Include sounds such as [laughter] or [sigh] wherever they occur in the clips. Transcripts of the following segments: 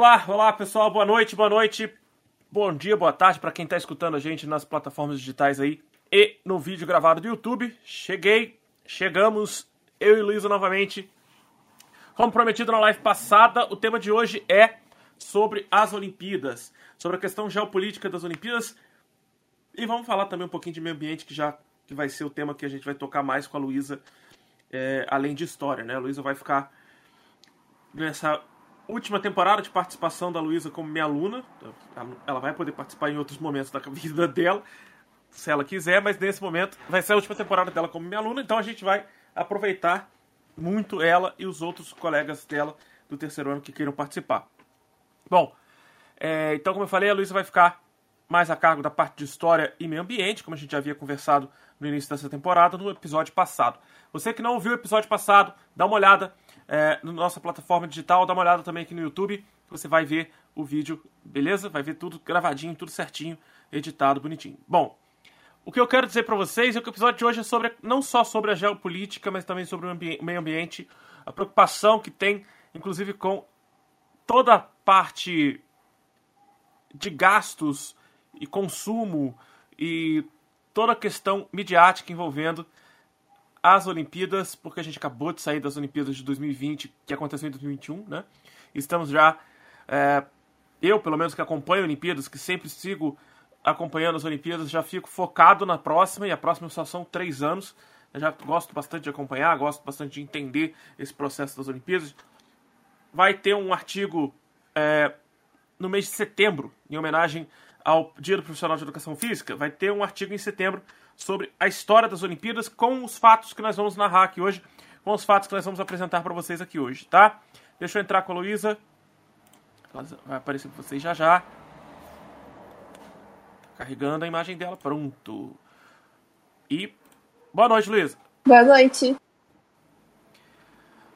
Olá, olá pessoal, boa noite, boa noite, bom dia, boa tarde para quem está escutando a gente nas plataformas digitais aí e no vídeo gravado do YouTube. Cheguei, chegamos, eu e Luísa novamente. Como prometido na live passada, o tema de hoje é sobre as Olimpíadas, sobre a questão geopolítica das Olimpíadas e vamos falar também um pouquinho de meio ambiente, que já que vai ser o tema que a gente vai tocar mais com a Luísa, é, além de história, né? A Luísa vai ficar nessa última temporada de participação da Luísa como minha aluna. Ela vai poder participar em outros momentos da [laughs] vida dela, se ela quiser, mas nesse momento vai ser a última temporada dela como minha aluna, então a gente vai aproveitar muito ela e os outros colegas dela do terceiro ano que queiram participar. Bom, é, então como eu falei, a Luísa vai ficar mais a cargo da parte de história e meio ambiente, como a gente já havia conversado no início dessa temporada, no episódio passado. Você que não ouviu o episódio passado, dá uma olhada é, na nossa plataforma digital, dá uma olhada também aqui no YouTube, você vai ver o vídeo, beleza? Vai ver tudo gravadinho, tudo certinho, editado, bonitinho. Bom, o que eu quero dizer para vocês é que o episódio de hoje é sobre não só sobre a geopolítica, mas também sobre o meio ambiente, a preocupação que tem, inclusive, com toda a parte de gastos e consumo e toda a questão midiática envolvendo as Olimpíadas, porque a gente acabou de sair das Olimpíadas de 2020, que aconteceu em 2021, né? Estamos já. É, eu, pelo menos, que acompanho Olimpíadas, que sempre sigo acompanhando as Olimpíadas, já fico focado na próxima, e a próxima só são três anos. Eu já gosto bastante de acompanhar, gosto bastante de entender esse processo das Olimpíadas. Vai ter um artigo é, no mês de setembro, em homenagem ao Dia do Profissional de Educação Física, vai ter um artigo em setembro sobre a história das Olimpíadas com os fatos que nós vamos narrar aqui hoje, com os fatos que nós vamos apresentar para vocês aqui hoje, tá? Deixa eu entrar com a Luísa. Vai aparecer para vocês já já. Carregando a imagem dela, pronto. E boa noite, Luísa. Boa noite.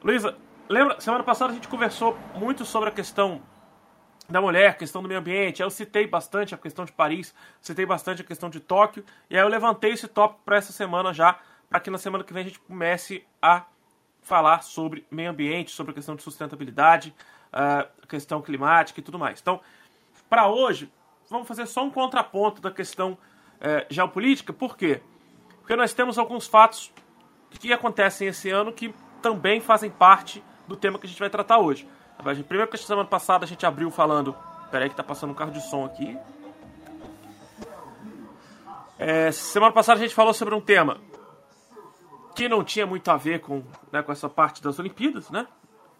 Luísa, lembra, semana passada a gente conversou muito sobre a questão da mulher, questão do meio ambiente. Eu citei bastante a questão de Paris, citei bastante a questão de Tóquio, e aí eu levantei esse tópico para essa semana já, para que na semana que vem a gente comece a falar sobre meio ambiente, sobre a questão de sustentabilidade, a questão climática e tudo mais. Então, para hoje, vamos fazer só um contraponto da questão é, geopolítica, por quê? Porque nós temos alguns fatos que acontecem esse ano que também fazem parte do tema que a gente vai tratar hoje. Primeiro que a semana passada a gente abriu falando. Peraí que tá passando um carro de som aqui. É, semana passada a gente falou sobre um tema que não tinha muito a ver com, né, com essa parte das Olimpíadas, né?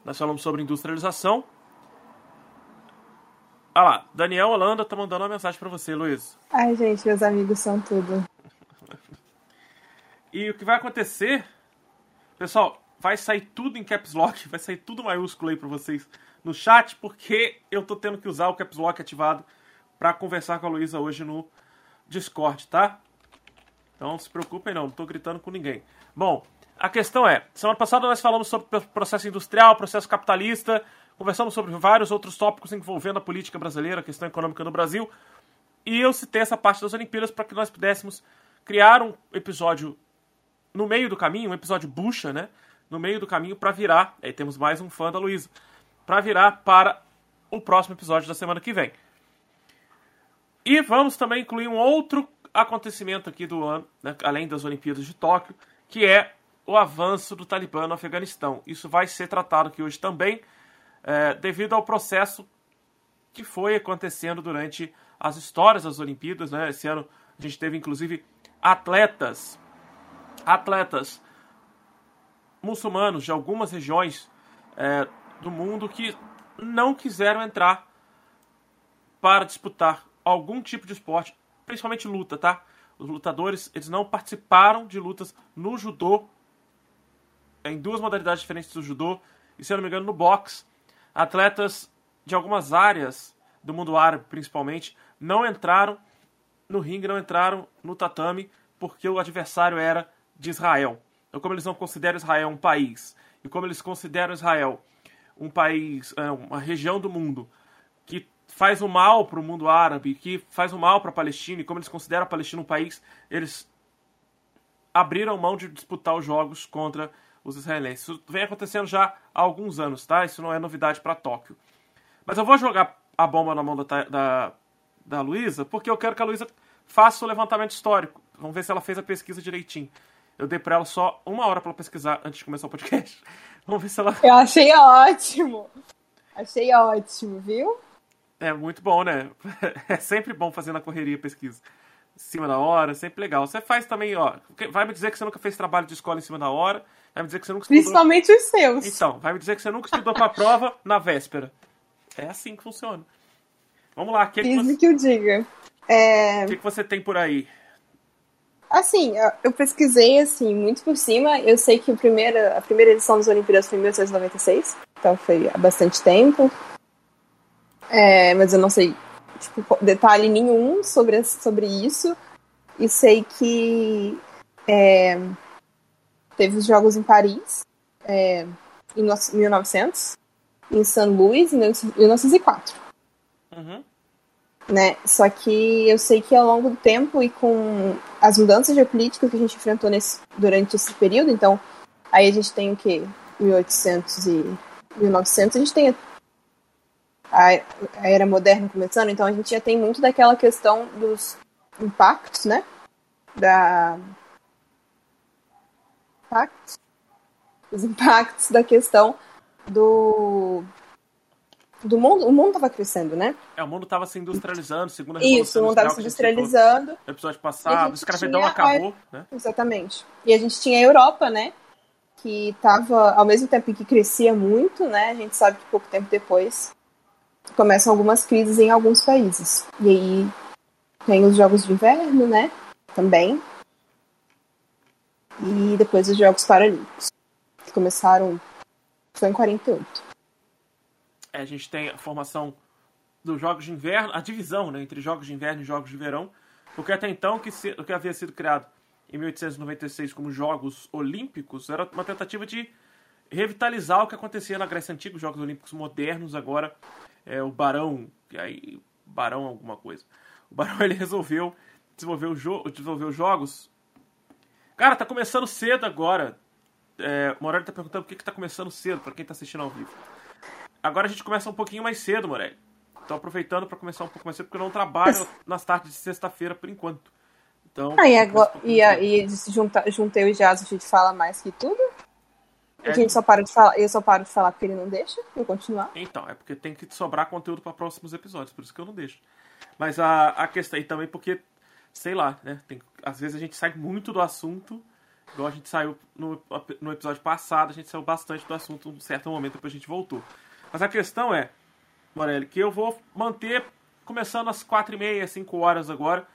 Nós falamos sobre industrialização. Ah lá, Daniel Holanda tá mandando uma mensagem para você, Luiz. Ai, gente, meus amigos são tudo. [laughs] e o que vai acontecer, pessoal, vai sair tudo em caps lock, vai sair tudo maiúsculo aí para vocês no chat, porque eu tô tendo que usar o caps lock ativado para conversar com a Luísa hoje no Discord, tá? Então se preocupem não, não tô gritando com ninguém. Bom, a questão é, semana passada nós falamos sobre processo industrial, processo capitalista, conversamos sobre vários outros tópicos envolvendo a política brasileira, a questão econômica no Brasil, e eu citei essa parte das Olimpíadas para que nós pudéssemos criar um episódio no meio do caminho, um episódio bucha, né? No meio do caminho para virar. Aí temos mais um fã da Luísa. Para virar para o próximo episódio da semana que vem. E vamos também incluir um outro acontecimento aqui do ano, né, além das Olimpíadas de Tóquio, que é o avanço do Talibã no Afeganistão. Isso vai ser tratado aqui hoje também, é, devido ao processo que foi acontecendo durante as histórias das Olimpíadas. Né? Esse ano a gente teve inclusive atletas, atletas muçulmanos de algumas regiões é, do mundo que não quiseram entrar para disputar algum tipo de esporte, principalmente luta, tá? Os lutadores, eles não participaram de lutas no judô, em duas modalidades diferentes do judô, e se eu não me engano, no boxe. Atletas de algumas áreas do mundo árabe, principalmente, não entraram no ringue, não entraram no tatame, porque o adversário era de Israel. Como eles não consideram Israel um país, e como eles consideram Israel um país, é, uma região do mundo que faz o mal para o mundo árabe, que faz o mal para a Palestina, e como eles consideram a Palestina um país, eles abriram mão de disputar os jogos contra os israelenses. Isso vem acontecendo já há alguns anos, tá? Isso não é novidade para Tóquio. Mas eu vou jogar a bomba na mão da, da, da Luísa, porque eu quero que a Luísa faça o levantamento histórico. Vamos ver se ela fez a pesquisa direitinho. Eu dei pra ela só uma hora pra ela pesquisar antes de começar o podcast. [laughs] Vamos ver se ela. Eu achei ótimo. Achei ótimo, viu? É muito bom, né? [laughs] É sempre bom fazer na correria pesquisa. Em cima da hora, sempre legal. Você faz também, ó. Vai me dizer que você nunca fez trabalho de escola em cima da hora. Vai me dizer que você nunca estudou. Principalmente os seus. Então, vai me dizer que você nunca estudou pra prova na véspera. É assim que funciona. Vamos lá, o que, que, você... que eu diga. É... o que, que você tem por aí? Assim, eu- pesquisei assim, muito por cima. Eu sei que o primeiro, a primeira edição das Olimpíadas foi em 1896, então foi há bastante tempo. É, mas eu não sei tipo, detalhe nenhum sobre, sobre isso. E sei que é, teve os Jogos em Paris, é, em no- 1900, em St. Louis, em 1904 Uhum. Né? Só que eu sei que ao longo do tempo e com as mudanças geopolíticas que a gente enfrentou nesse, durante esse período, então aí a gente tem o quê? 1800 e 1900, a gente tem a, a era moderna começando, então a gente já tem muito daquela questão dos impactos, né? Da impactos, os impactos da questão do do mundo, o mundo estava crescendo, né? É, o mundo tava se industrializando, segunda Isso, o mundo estava se industrializando. No episódio passado, a gente escravidão tinha acabou, né? Exatamente. E a gente tinha a Europa, né? Que estava, ao mesmo tempo que crescia muito, né? A gente sabe que pouco tempo depois começam algumas crises em alguns países. E aí tem os Jogos de Inverno, né? Também. E depois os Jogos Paralímpicos. Que começaram. Foi em 48. É, a gente tem a formação dos Jogos de Inverno, a divisão né, entre Jogos de Inverno e Jogos de Verão, porque até então que se- o que havia sido criado em 1896 como Jogos Olímpicos era uma tentativa de revitalizar o que acontecia na Grécia Antiga, os Jogos Olímpicos modernos, agora é, o Barão, aí, Barão alguma coisa, o Barão [laughs] ele resolveu desenvolver, o jo desenvolver os Jogos. Cara, tá começando cedo agora. É, Morelli tá perguntando por que, que tá começando cedo, pra quem tá assistindo ao vivo. Agora a gente começa um pouquinho mais cedo, Morelli. Tô aproveitando pra começar um pouco mais cedo, porque eu não trabalho [laughs] nas tardes de sexta-feira por enquanto. Então, Ah, e, agora, um e, a, e junta eu e Jazz, a gente fala mais que tudo? A É. gente só para de falar, eu só paro de falar porque ele não deixa eu continuar. Então, é porque tem que sobrar conteúdo para próximos episódios, por isso que eu não deixo. Mas a, a questão aí também porque, sei lá, né? Tem, às vezes a gente sai muito do assunto, igual a gente saiu no, no episódio passado, a gente saiu bastante do assunto em um certo momento, depois a gente voltou. Mas a questão é, Morelli, que eu vou manter começando às 4h30, 5 horas agora,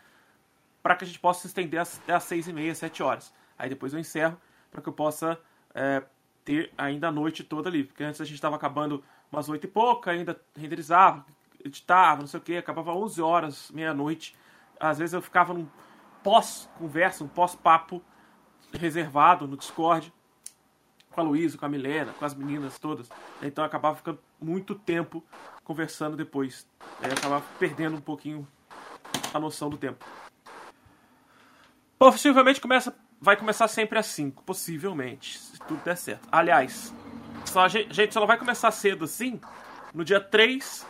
para que a gente possa se estender até às 6h30, 7 horas. Aí depois eu encerro, para que eu possa é, ter ainda a noite toda ali. Porque antes a gente estava acabando umas 8 e pouca, ainda renderizava, editava, não sei o que, acabava 11 horas, meia-noite. Às vezes eu ficava num pós-conversa, um pós-papo reservado no Discord com a Luísa, com a Milena, com as meninas todas. Então acabava ficando muito tempo conversando depois. Aí eu acabava perdendo um pouquinho a noção do tempo. Possivelmente começa, vai começar sempre às 5, possivelmente, se tudo der certo. Aliás, só, gente só vai começar cedo assim no dia 3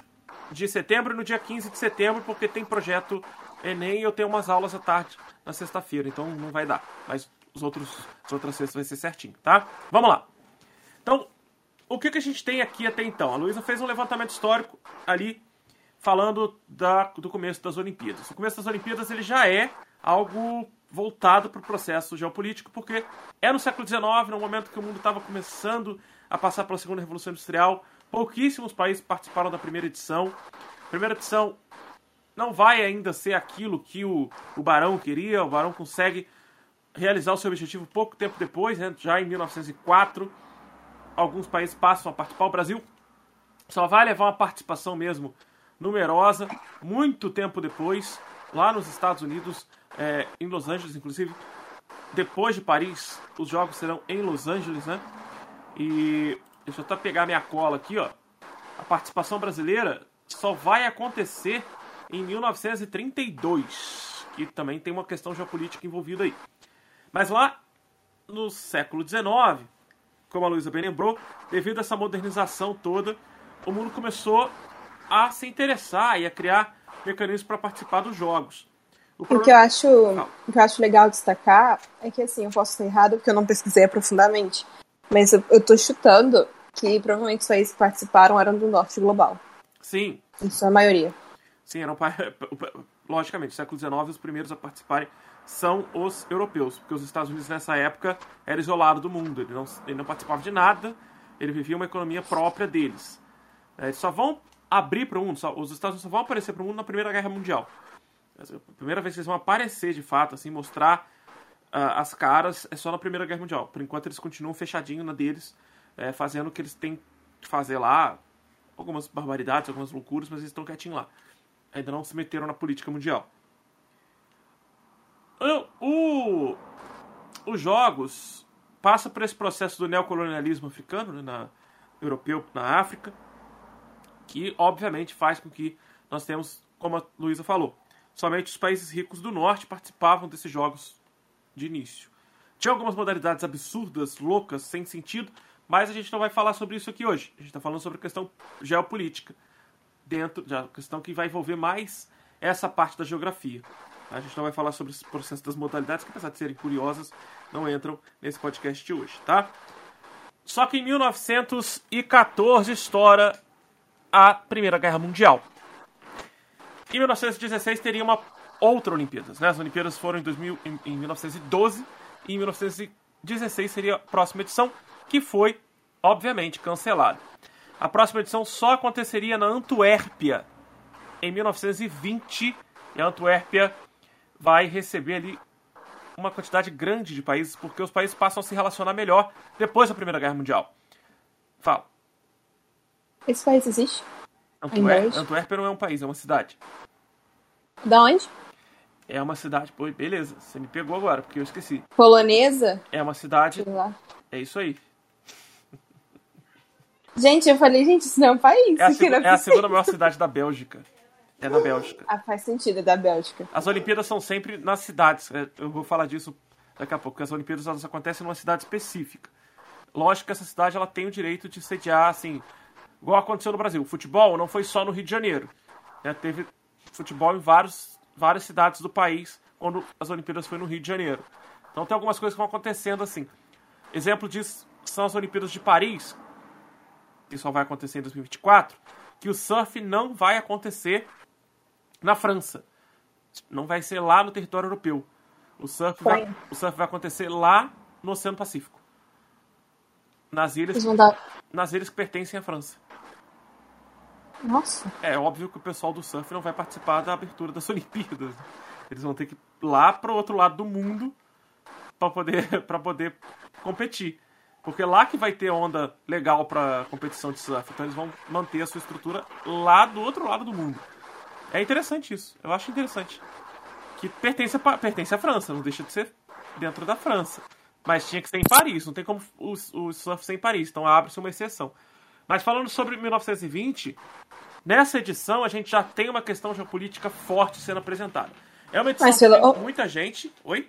de setembro e no dia 15 de setembro, porque tem projeto Enem e eu tenho umas aulas à tarde na sexta-feira, então não vai dar. Mas os outros, as outras sextas vai ser certinho, tá? Vamos lá. Então, o que, que a gente tem aqui até então? A Luísa fez um levantamento histórico ali falando da, do começo das Olimpíadas. O começo das Olimpíadas ele já é algo voltado para o processo geopolítico, porque é no século XIX, no momento que o mundo estava começando a passar pela segunda revolução industrial. Pouquíssimos países participaram da primeira edição. A primeira edição não vai ainda ser aquilo que o, o Barão queria. O Barão consegue realizar o seu objetivo pouco tempo depois, né? já em 1904. Alguns países passam a participar. O Brasil só vai levar uma participação mesmo numerosa, muito tempo depois, lá nos Estados Unidos, é, em Los Angeles, inclusive. Depois de Paris, os jogos serão em Los Angeles, né? E deixa eu até pegar minha cola aqui, ó. A participação brasileira só vai acontecer em 1932, que também tem uma questão geopolítica envolvida aí. Mas lá no século XIX, como a Luísa bem lembrou, devido a essa modernização toda, o mundo começou a se interessar e a criar mecanismos para participar dos jogos. O, problema... o, que eu acho, o que eu acho legal destacar é que, assim, eu posso estar errado porque eu não pesquisei profundamente, mas eu, tô chutando que provavelmente os países que participaram eram do norte global. Sim. Isso é a maioria. Sim, eram, [laughs] logicamente, século XIX, os primeiros a participarem são os europeus, porque os Estados Unidos nessa época era isolado do mundo, ele não, ele não participava de nada, ele vivia uma economia própria deles. É, eles só vão abrir para o mundo, só, os Estados Unidos só vão aparecer para o mundo na Primeira Guerra Mundial. A primeira vez que eles vão aparecer de fato, assim, mostrar uh, as caras, é só na Primeira Guerra Mundial. Por enquanto eles continuam fechadinho na deles, é, fazendo o que eles têm que fazer lá, algumas barbaridades, algumas loucuras, mas eles estão quietinhos lá. Ainda não se meteram na política mundial. O, os jogos passa por esse processo do neocolonialismo africano, né, na, europeu na África, que obviamente faz com que nós temos, como a Luísa falou, somente os países ricos do norte participavam desses jogos de início. Tinha algumas modalidades absurdas, loucas, sem sentido, mas a gente não vai falar sobre isso aqui hoje. A gente está falando sobre a questão geopolítica, dentro da questão que vai envolver mais essa parte da geografia. A gente não vai falar sobre esse processo das modalidades, que apesar de serem curiosas, não entram nesse podcast de hoje, tá? Só que em 1914 estoura a Primeira Guerra Mundial. Em 1916 teria uma outra Olimpíadas, né? As Olimpíadas foram em, 2000, em, em 1912 e em 1916 seria a próxima edição, que foi, obviamente, cancelada. A próxima edição só aconteceria na Antuérpia em 1920 e a Antuérpia vai receber ali uma quantidade grande de países, porque os países passam a se relacionar melhor depois da Primeira Guerra Mundial. Fala. Esse país existe? Antuérpia, Antuérpia não é um país, é uma cidade. Da onde? É uma cidade. Pô, beleza, você me pegou agora, porque eu esqueci. Polonesa? É uma cidade. É isso aí. Gente, eu falei, gente, isso não é um país. É a, seg é a segunda maior cidade da Bélgica. É da Bélgica. Ah, faz sentido, é da Bélgica. As Olimpíadas são sempre nas cidades. É, eu vou falar disso daqui a pouco, porque as Olimpíadas elas acontecem numa cidade específica. Lógico que essa cidade ela tem o direito de sediar, assim, igual aconteceu no Brasil. O futebol não foi só no Rio de Janeiro. Né? Teve futebol em vários, várias cidades do país quando as Olimpíadas foi no Rio de Janeiro. Então tem algumas coisas que vão acontecendo assim. Exemplo disso são as Olimpíadas de Paris, que só vai acontecer em 2024, que o surf não vai acontecer na França. Não vai ser lá no território europeu. O surf, vai, o surf vai acontecer lá no Oceano Pacífico. Nas ilhas, nas ilhas que pertencem à França. Nossa. É óbvio que o pessoal do surf não vai participar da abertura das [laughs] Olimpíadas. Eles vão ter que ir lá para o outro lado do mundo para poder, [laughs] poder competir. Porque lá que vai ter onda legal para competição de surf. Então eles vão manter a sua estrutura lá do outro lado do mundo. É interessante isso. Eu acho interessante. Que pertence a, pertence à França, não deixa de ser dentro da França. Mas tinha que ser em Paris, não tem como o, o surf ser em Paris, então abre-se uma exceção. Mas falando sobre 1920, nessa edição a gente já tem uma questão geopolítica forte sendo apresentada. É uma edição Mas, pelo... que tem muita gente. Oi?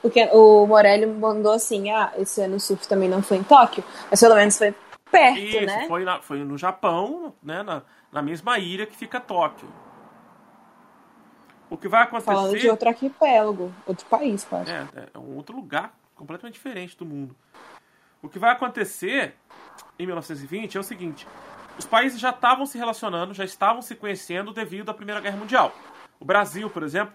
Porque o Morelli mandou assim: ah, esse ano o surf também não foi em Tóquio, mas pelo menos foi perto, Isso, né? Foi, na, foi no Japão, né? Na, na mesma ilha que fica Tóquio. O que vai acontecer. Falando de outro arquipélago, outro país, quase. É, é um outro lugar completamente diferente do mundo. O que vai acontecer em 1920 é o seguinte: os países já estavam se relacionando, já estavam se conhecendo devido à Primeira Guerra Mundial. O Brasil, por exemplo,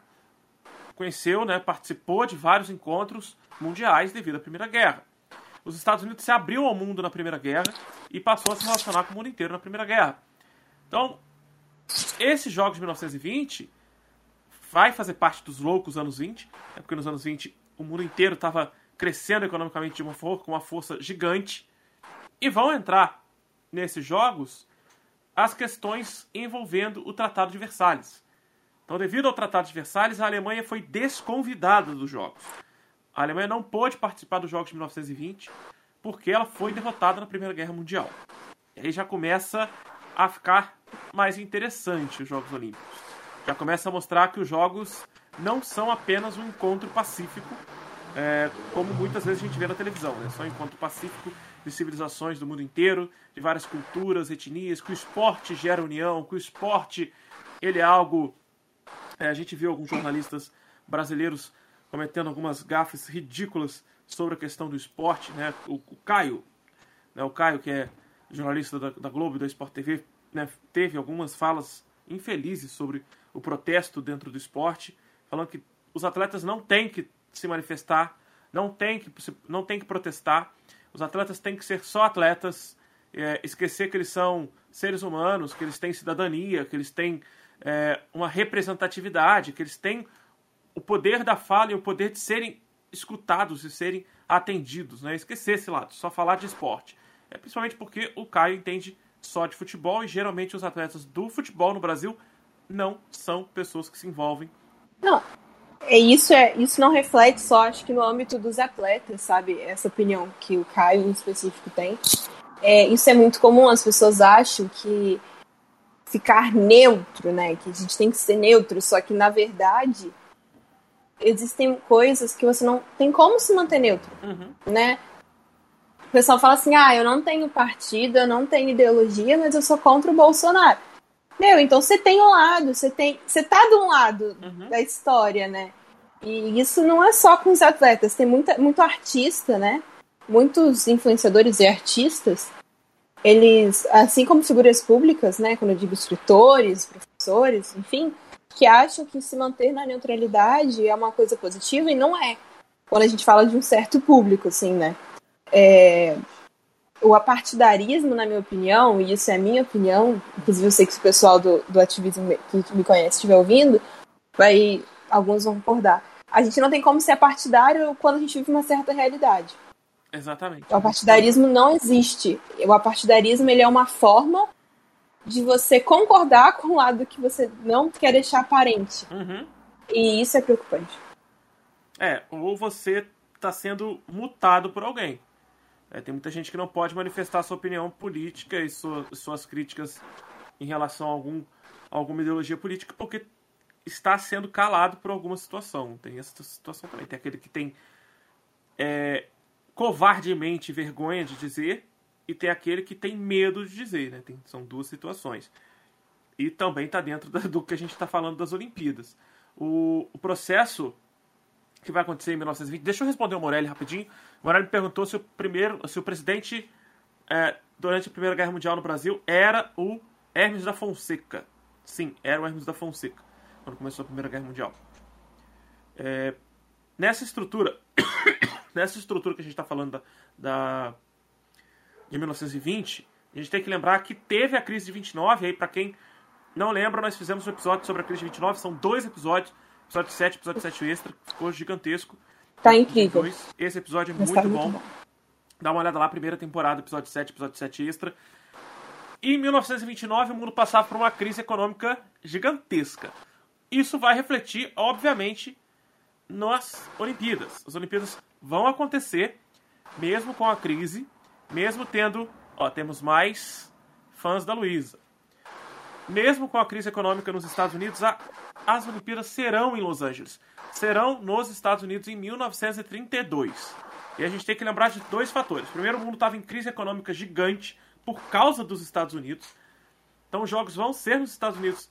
conheceu, né, participou de vários encontros mundiais devido à Primeira Guerra. Os Estados Unidos se abriu ao mundo na Primeira Guerra e passou a se relacionar com o mundo inteiro na Primeira Guerra. Então, esses jogos de 1920 vai fazer parte dos loucos anos 20, é porque nos anos 20 o mundo inteiro estava crescendo economicamente de uma com uma força gigante, e vão entrar nesses jogos as questões envolvendo o Tratado de Versalhes. Então, devido ao Tratado de Versalhes, a Alemanha foi desconvidada dos jogos. A Alemanha não pôde participar dos jogos de 1920 porque ela foi derrotada na Primeira Guerra Mundial. E aí já começa a ficar mais interessante os Jogos Olímpicos. Já começa a mostrar que os Jogos não são apenas um encontro pacífico, é, como muitas vezes a gente vê na televisão, né? Só um encontro pacífico de civilizações do mundo inteiro, de várias culturas, etnias, que o esporte gera união, que o esporte ele é algo. É, a gente viu alguns jornalistas brasileiros cometendo algumas gafes ridículas sobre a questão do esporte, né? O, o Caio, né? o Caio que é jornalista da, da Globo e da Sport TV, né? teve algumas falas infelizes sobre o protesto dentro do esporte, falando que os atletas não têm que se manifestar, não têm que, não têm que protestar, os atletas têm que ser só atletas, é, esquecer que eles são seres humanos, que eles têm cidadania, que eles têm é, uma representatividade, que eles têm o poder da fala e o poder de serem escutados e serem atendidos. Né? Esquecer esse lado, só falar de esporte. É principalmente porque o Caio entende só de futebol e geralmente os atletas do futebol no Brasil não são pessoas que se envolvem. Não, é isso é isso não reflete só acho que no âmbito dos atletas, sabe? Essa opinião que o Caio em específico tem. É, isso é muito comum, as pessoas acham que ficar neutro, né? Que a gente tem que ser neutro, só que na verdade existem coisas que você não tem como se manter neutro, uhum. né? O pessoal fala assim, ah, eu não tenho partido, eu não tenho ideologia, mas eu sou contra o Bolsonaro. Meu, então você tem um lado, você tem, você tá de um lado uhum. da história, né? E isso não é só com os atletas, tem muita, muito artista, né? Muitos influenciadores e artistas, eles, assim como figuras públicas, né? Quando eu digo escritores, professores, enfim, que acham que se manter na neutralidade é uma coisa positiva e não é. Quando a gente fala de um certo público, assim, né? É, o apartidarismo, na minha opinião, e isso é a minha opinião, inclusive eu sei que se o pessoal do, do ativismo que me conhece estiver ouvindo, vai, alguns vão concordar. A gente não tem como ser partidário quando a gente vive uma certa realidade. Exatamente. O apartidarismo não existe. O apartidarismo ele é uma forma de você concordar com o lado que você não quer deixar aparente. Uhum. E isso é preocupante. É, ou você está sendo mutado por alguém. É, tem muita gente que não pode manifestar sua opinião política e sua, suas críticas em relação a algum, alguma ideologia política porque está sendo calado por alguma situação. Tem essa situação também. Tem aquele que tem é, covardemente vergonha de dizer e tem aquele que tem medo de dizer, né? Tem, são duas situações. E também está dentro da, do que a gente está falando das Olimpíadas. O, o, processo que vai acontecer em 1920. Deixa eu responder o Morelli rapidinho. O Morelli perguntou se o primeiro, se o presidente é, durante a Primeira Guerra Mundial no Brasil era o Hermes da Fonseca. Sim, era o Hermes da Fonseca quando começou a Primeira Guerra Mundial. É, nessa estrutura, [coughs] nessa estrutura que a gente está falando da, da de 1920, a gente tem que lembrar que teve a crise de 29, aí para quem não lembra, nós fizemos um episódio sobre a crise de 29, são dois episódios, episódio 7, episódio 7 extra, ficou gigantesco. Tá incrível. Esse episódio é muito, tá muito bom. bom. Dá uma olhada lá, primeira temporada, episódio 7, episódio 7 extra. E em 1929 o mundo passava por uma crise econômica gigantesca. Isso vai refletir, obviamente, nas Olimpíadas. As Olimpíadas vão acontecer mesmo com a crise mesmo tendo, ó, temos mais fãs da Luísa. Mesmo com a crise econômica nos Estados Unidos, a, as Olimpíadas serão em Los Angeles. Serão nos Estados Unidos em 1932. E a gente tem que lembrar de dois fatores. Primeiro, o mundo estava em crise econômica gigante por causa dos Estados Unidos. Então, os jogos vão ser nos Estados Unidos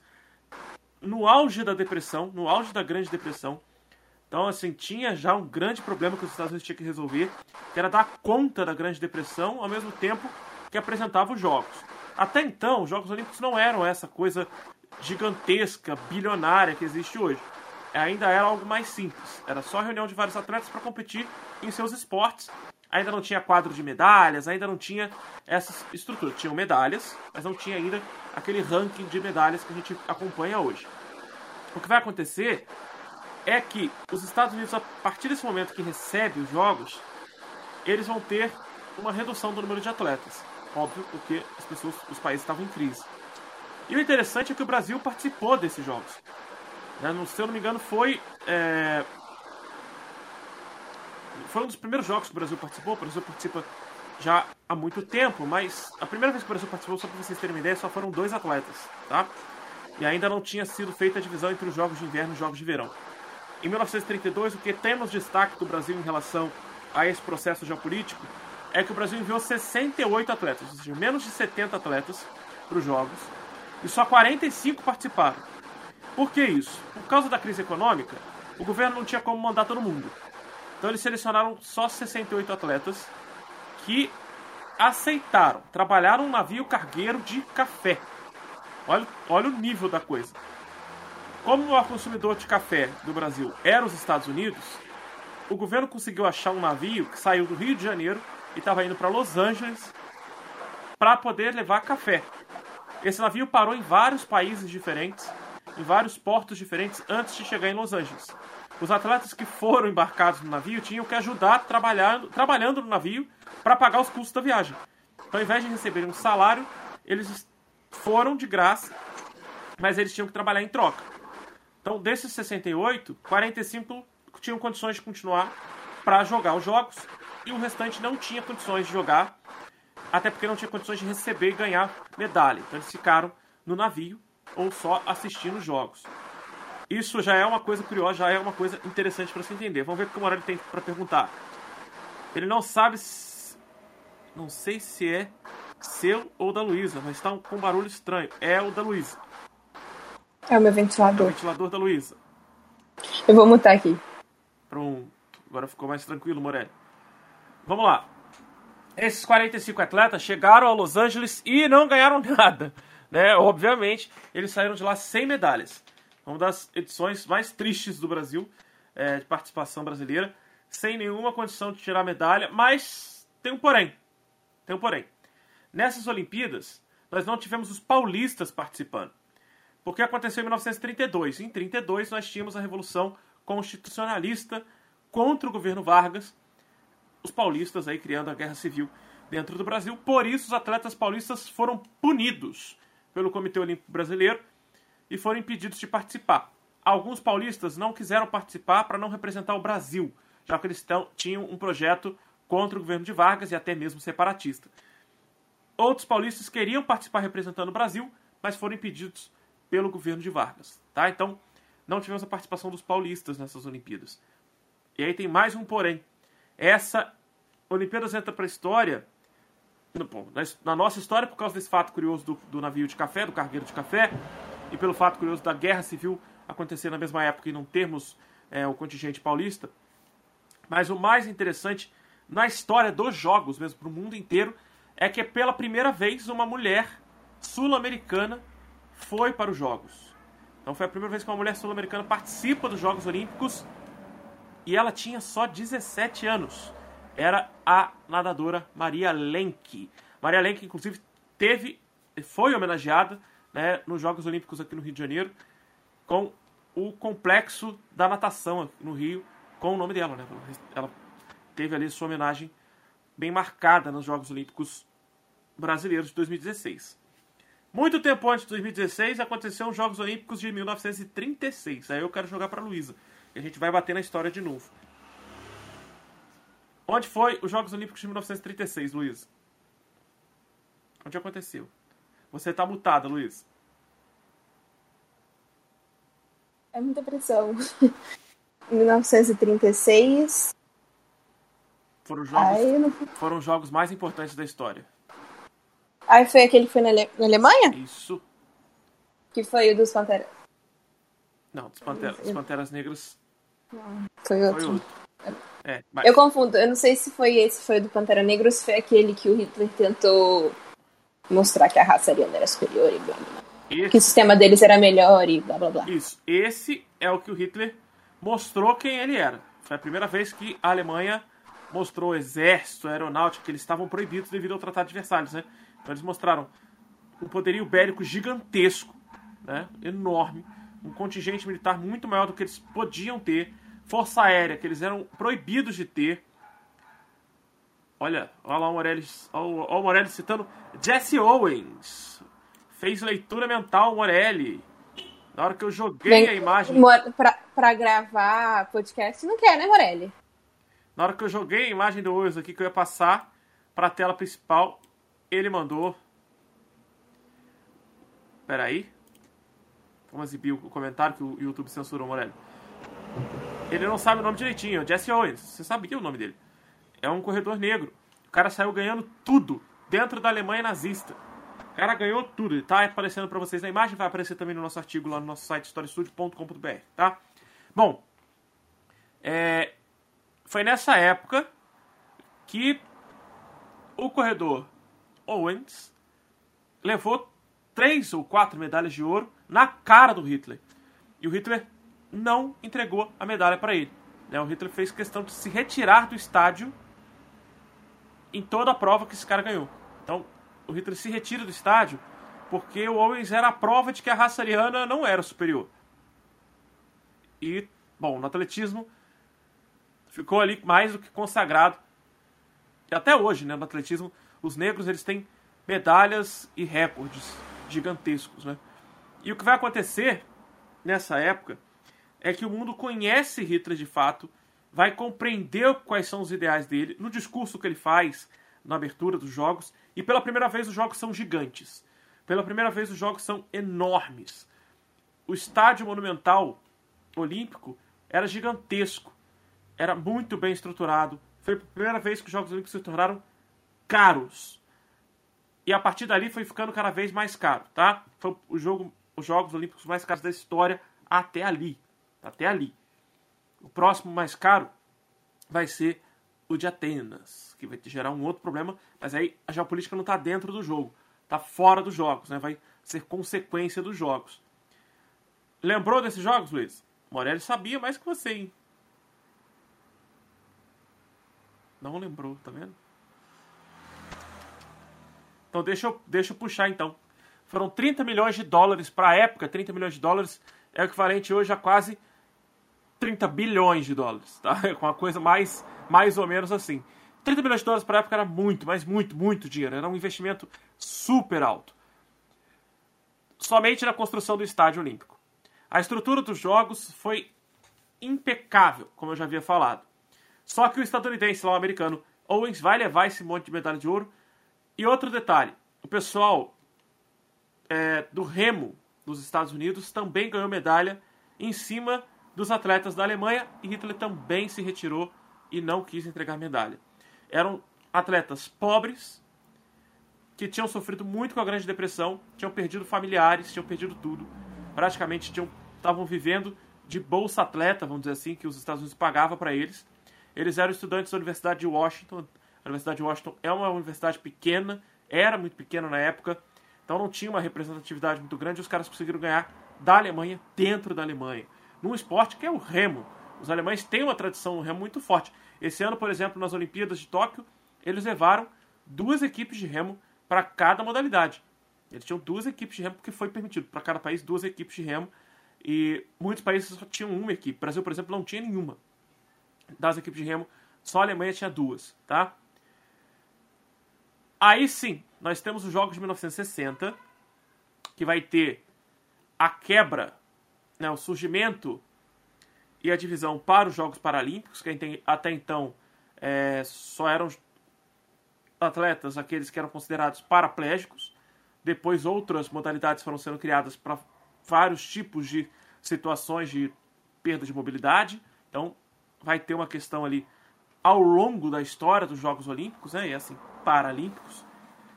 no auge da depressão, no auge da Grande Depressão. Então, assim, tinha já um grande problema que os Estados Unidos tinham que resolver, que era dar conta da Grande Depressão, ao mesmo tempo que apresentava os Jogos. Até então, os Jogos Olímpicos não eram essa coisa gigantesca, bilionária que existe hoje. Ainda era algo mais simples. Era só reunião de vários atletas para competir em seus esportes. Ainda não tinha quadro de medalhas, ainda não tinha essa estrutura. Tinham medalhas, mas não tinha ainda aquele ranking de medalhas que a gente acompanha hoje. O que vai acontecer é que os Estados Unidos, a partir desse momento que recebe os jogos, eles vão ter uma redução do número de atletas. Óbvio, porque as pessoas, os países estavam em crise. E o interessante é que o Brasil participou desses jogos. Né? Se eu não me engano, foi. É... Foi um dos primeiros jogos que o Brasil participou. O Brasil participa já há muito tempo, mas a primeira vez que o Brasil participou, só para vocês terem uma ideia, só foram dois atletas, tá? E ainda não tinha sido feita a divisão entre os jogos de inverno e os jogos de verão. Em 1932, o que temos destaque do Brasil em relação a esse processo geopolítico é que o Brasil enviou 68 atletas, ou seja, menos de 70 atletas para os Jogos, e só 45 participaram. Por que isso? Por causa da crise econômica, o governo não tinha como mandar todo mundo. Então eles selecionaram só 68 atletas que aceitaram, trabalharam um navio cargueiro de café. Olha, olha o nível da coisa. Como o maior consumidor de café do Brasil era os Estados Unidos, o governo conseguiu achar um navio que saiu do Rio de Janeiro e estava indo para Los Angeles para poder levar café. Esse navio parou em vários países diferentes, em vários portos diferentes antes de chegar em Los Angeles. Os atletas que foram embarcados no navio tinham que ajudar trabalhando, trabalhando no navio para pagar os custos da viagem. Então, ao invés de receberem um salário, eles foram de graça, mas eles tinham que trabalhar em troca. Então, desses 68, 45 tinham condições de continuar para jogar os jogos e o restante não tinha condições de jogar, até porque não tinha condições de receber e ganhar medalha. Então, eles ficaram no navio ou só assistindo os jogos. Isso já é uma coisa curiosa, já é uma coisa interessante para se entender. Vamos ver o que o Morelli tem para perguntar. Ele não sabe se... Não sei se é seu ou da Luísa, mas está com um barulho estranho. É o da Luísa. É o meu ventilador. É o ventilador da Luísa. Eu vou mutar aqui. Pronto. Agora ficou mais tranquilo, Morelli. Vamos lá. Esses 45 atletas chegaram a Los Angeles e não ganharam [laughs] nada. Né? Obviamente, eles saíram de lá sem medalhas. Uma das edições mais tristes do Brasil, é, de participação brasileira, sem nenhuma condição de tirar medalha, mas tem um porém. Tem um porém. Nessas Olimpíadas, nós não tivemos os paulistas participando. Porque aconteceu em 1932. Em 32 nós tínhamos a Revolução Constitucionalista contra o governo Vargas, os paulistas aí criando a guerra civil dentro do Brasil. Por isso os atletas paulistas foram punidos pelo Comitê Olímpico Brasileiro e foram impedidos de participar. Alguns paulistas não quiseram participar para não representar o Brasil, já que eles tinham um projeto contra o governo de Vargas e até mesmo separatista. Outros paulistas queriam participar representando o Brasil, mas foram impedidos pelo governo de Vargas. Tá? Então, não tivemos a participação dos paulistas nessas Olimpíadas. E aí tem mais um porém. Essa Olimpíadas entra para a história, na nossa história, por causa desse fato curioso do, do navio de café, do cargueiro de café, e pelo fato curioso da guerra civil acontecer na mesma época e não termos é, o contingente paulista. Mas o mais interessante na história dos jogos, mesmo para o mundo inteiro, é que é pela primeira vez uma mulher sul-americana foi para os Jogos. Então foi a primeira vez que uma mulher sul-americana participa dos Jogos Olímpicos e ela tinha só 17 anos. Era a nadadora Maria Lenk. Maria Lenk, inclusive, teve, foi homenageada né, nos Jogos Olímpicos aqui no Rio de Janeiro com o complexo da natação no Rio com o nome dela. Né? Ela teve ali sua homenagem bem marcada nos Jogos Olímpicos Brasileiros de 2016. Muito tempo antes de 2016 aconteceu os Jogos Olímpicos de 1936. Aí eu quero jogar para Luísa. A gente vai bater na história de novo. Onde foi os Jogos Olímpicos de 1936, Luísa? Onde aconteceu? Você está mutada, Luiz. É muita pressão. [laughs] 1936. Foram jogos, Ai, não... foram os jogos mais importantes da história. Aí foi aquele que foi na, Ale... na Alemanha? Isso. Que foi o dos Panteras. Não, dos, Pantera, dos Panteras Negras. Não, foi outro. Foi outro. É, mas... Eu confundo, eu não sei se foi esse foi do Pantera Negra ou se foi aquele que o Hitler tentou mostrar que a raça ariana era superior e blá blá. Esse... Que o sistema deles era melhor e blá blá blá. Isso, esse é o que o Hitler mostrou quem ele era. Foi a primeira vez que a Alemanha mostrou o exército, aeronáutica, que eles estavam proibidos devido ao Tratado de Versalhes, né? Então eles mostraram um poderio bélico gigantesco, né, enorme, um contingente militar muito maior do que eles podiam ter, força aérea que eles eram proibidos de ter. Olha, olha lá o Morelli, olha, o Morelli citando Jesse Owens. Fez leitura mental, Morelli. Na hora que eu joguei Bem, a imagem. Pra, pra gravar podcast, não quer, né, Morelli? Na hora que eu joguei a imagem do Owens aqui, que eu ia passar pra tela principal, ele mandou. Peraí. Vamos exibir o comentário que o YouTube censurou, Morelli. Ele não sabe o nome direitinho, é Jesse Owens. Você sabia o nome dele. É um corredor negro. cara saiu ganhando tudo dentro da Alemanha nazista. O cara ganhou tudo. Ele tá aparecendo para vocês na imagem, vai aparecer também no nosso artigo lá no nosso site historiestudio.com.br, tá? Bom, é, foi nessa época que o corredor Owens levou três ou quatro medalhas de ouro na cara do Hitler. E o Hitler não entregou a medalha para ele. Né? O Hitler fez questão de se retirar do estádio em toda a prova que esse cara ganhou. Então, o Hitler se retira do estádio porque o Owens era a prova de que a raça ariana não era superior. E, bom, no atletismo ficou ali mais do que consagrado. E até hoje, né, no atletismo, os negros eles têm medalhas e recordes gigantescos, né? E o que vai acontecer nessa época é que o mundo conhece Hitler de fato, vai compreender quais são os ideais dele no discurso que ele faz na abertura dos jogos, e pela primeira vez os jogos são gigantes. Pela primeira vez os jogos são enormes. O estádio monumental olímpico era gigantesco, era muito bem estruturado. Foi a primeira vez que os Jogos Olímpicos se tornaram caros. E a partir dali foi ficando cada vez mais caro, tá? Foi o jogo, os Jogos Olímpicos mais caros da história até ali. Até ali. O próximo mais caro vai ser o de Atenas, que vai gerar um outro problema, mas aí a geopolítica não está dentro do jogo, está fora dos jogos, né? vai ser consequência dos jogos. Lembrou desses jogos, Luiz? Morelli sabia mais que você, hein? Não lembrou, tá vendo? Então deixa eu, deixa eu puxar então. Foram 30 milhões de dólares para a época, 30 milhões de dólares é o equivalente hoje a quase 30 bilhões de dólares, tá? [laughs] Uma coisa mais, mais ou menos assim. 30 milhões de dólares para a época era muito, mas muito, muito dinheiro. Era um investimento super alto. Somente na construção do estádio olímpico. A estrutura dos jogos foi impecável, como eu já havia falado. Só que o estadunidense, lá o americano, Owens vai levar esse monte de medalha de ouro. E outro detalhe: o pessoal é, do remo dos Estados Unidos também ganhou medalha em cima dos atletas da Alemanha e Hitler também se retirou e não quis entregar medalha. Eram atletas pobres que tinham sofrido muito com a Grande Depressão, tinham perdido familiares, tinham perdido tudo, praticamente estavam vivendo de bolsa atleta, vamos dizer assim, que os Estados Unidos pagavam para eles. Eles eram estudantes da Universidade de Washington. A Universidade de Washington é uma universidade pequena, era muito pequena na época, então não tinha uma representatividade muito grande. Os caras conseguiram ganhar da Alemanha dentro da Alemanha num esporte que é o remo. Os alemães têm uma tradição no remo muito forte. Esse ano, por exemplo, nas Olimpíadas de Tóquio, eles levaram duas equipes de remo para cada modalidade. Eles tinham duas equipes de remo, porque foi permitido para cada país duas equipes de remo. E muitos países só tinham uma equipe. O Brasil, por exemplo, não tinha nenhuma das equipes de remo. Só a Alemanha tinha duas, tá? Aí sim, nós temos os Jogos de 1960, que vai ter a quebra né, o surgimento e a divisão para os Jogos Paralímpicos, que até então é, só eram atletas aqueles que eram considerados paraplégicos. Depois outras modalidades foram sendo criadas para vários tipos de situações de perda de mobilidade. Então vai ter uma questão ali ao longo da história dos Jogos Olímpicos, né, e assim, Paralímpicos.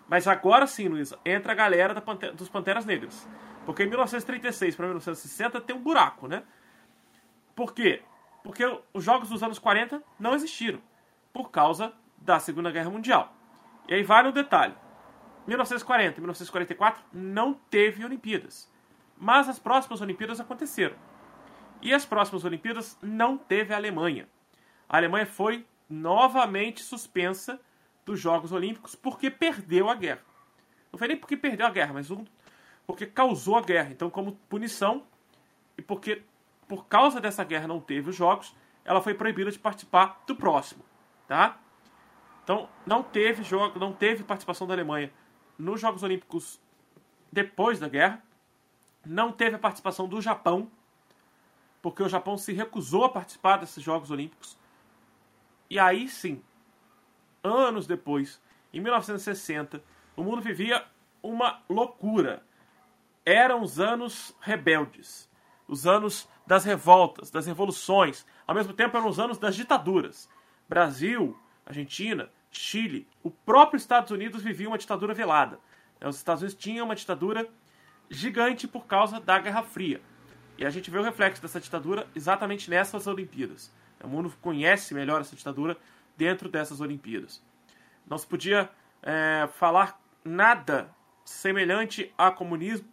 Mas agora sim, Luiz, entra a galera dos Panteras Negras. Porque em 1936 para 1960 tem um buraco, né? Por quê? Porque os jogos dos anos 40 não existiram por causa da Segunda Guerra Mundial. E aí vale um detalhe. 1940 e 1944 não teve Olimpíadas. Mas as próximas Olimpíadas aconteceram. E as próximas Olimpíadas não teve a Alemanha. A Alemanha foi novamente suspensa dos Jogos Olímpicos porque perdeu a guerra. Não foi nem porque perdeu a guerra, mas um porque causou a guerra. Então, como punição, e porque por causa dessa guerra não teve os jogos, ela foi proibida de participar do próximo, tá? Então, não teve jogo, não teve participação da Alemanha nos Jogos Olímpicos depois da guerra. Não teve a participação do Japão, porque o Japão se recusou a participar desses Jogos Olímpicos. E aí sim, anos depois, em 1960, o mundo vivia uma loucura eram os anos rebeldes, os anos das revoltas, das revoluções, ao mesmo tempo eram os anos das ditaduras. Brasil, Argentina, Chile, o próprio Estados Unidos vivia uma ditadura velada. Os Estados Unidos tinham uma ditadura gigante por causa da Guerra Fria. E a gente vê o reflexo dessa ditadura exatamente nessas Olimpíadas. O mundo conhece melhor essa ditadura dentro dessas Olimpíadas. Não se podia é, falar nada semelhante a comunismo.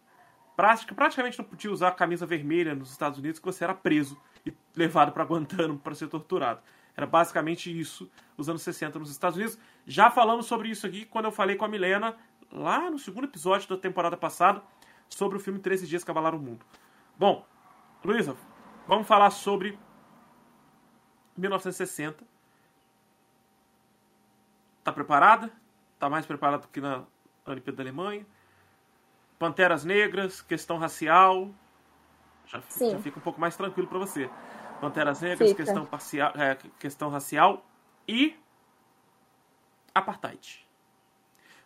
Praticamente não podia usar a camisa vermelha nos Estados Unidos, que você era preso e levado para Guantánamo para ser torturado. Era basicamente isso os anos 60 nos Estados Unidos. Já falamos sobre isso aqui quando eu falei com a Milena, lá no segundo episódio da temporada passada, sobre o filme 13 Dias Abalaram o Mundo. Bom, Luísa, vamos falar sobre 1960. Tá preparada? Tá mais preparada do que na Olimpíada da Alemanha? Panteras Negras, questão racial. Já, já fica um pouco mais tranquilo para você. Panteras Negras, questão, parcial, é, questão racial e apartheid.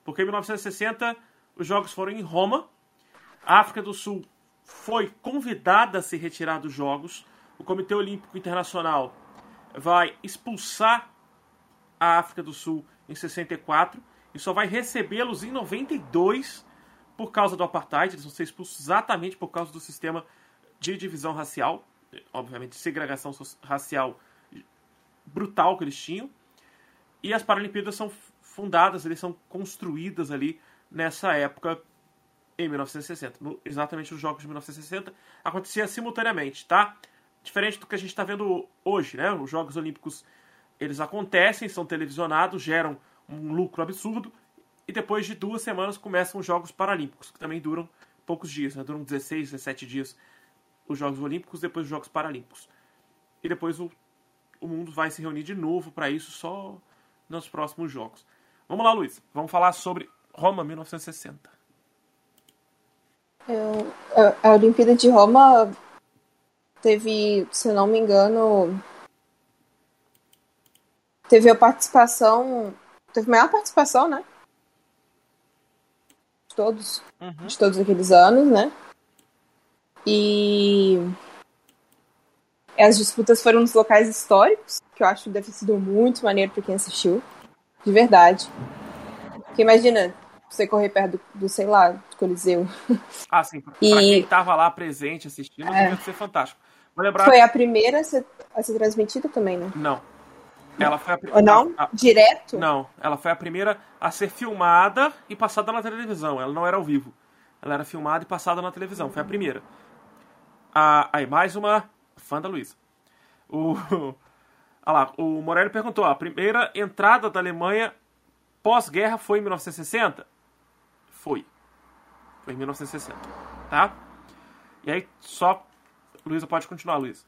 Porque em 1960 os jogos foram em Roma. A África do Sul foi convidada a se retirar dos jogos. O Comitê Olímpico Internacional vai expulsar a África do Sul em 64 e só vai recebê-los em 92 por causa do apartheid. Eles vão ser expulsos exatamente por causa do sistema de divisão racial, obviamente segregação racial brutal que eles tinham. E as Paralimpíadas são fundadas, eles são construídas ali nessa época em 1960. No, exatamente os jogos de 1960 acontecia simultaneamente, tá? Diferente do que a gente está vendo hoje, né? Os Jogos Olímpicos eles acontecem, são televisionados, geram um lucro absurdo e depois de duas semanas começam os Jogos Paralímpicos, que também duram poucos dias, né? duram 16, 17 dias os Jogos Olímpicos, depois os Jogos Paralímpicos. E depois o, o mundo vai se reunir de novo para isso só nos próximos Jogos. Vamos lá, Luiz. Vamos falar sobre Roma 1960. Eu, a, a Olimpíada de Roma teve, se eu não me engano, teve a participação, teve maior participação, né? De todos, uhum. de todos aqueles anos, né? E as disputas foram nos locais históricos, que eu acho que deve ter sido muito maneiro para quem assistiu, de verdade. Porque imagina, você correr perto do, do, sei lá, do Coliseu. [laughs] Ah, sim. Pra e... quem estava lá presente assistindo, é. devia ser fantástico. Lembrar... Foi a primeira a ser, a ser transmitida também, né? Não. Ela foi a, não? A, a, Direto? Não, ela foi a primeira a ser filmada e passada na televisão. Ela não era ao vivo. Ela era filmada e passada na televisão. Foi a primeira. Ah, aí, mais uma fã da Luísa. O, [laughs] ah lá, o Morelli perguntou: a primeira entrada da Alemanha pós-guerra foi em 1960? Foi. Foi em 1960. Tá? E aí, só Luísa, pode continuar, Luísa.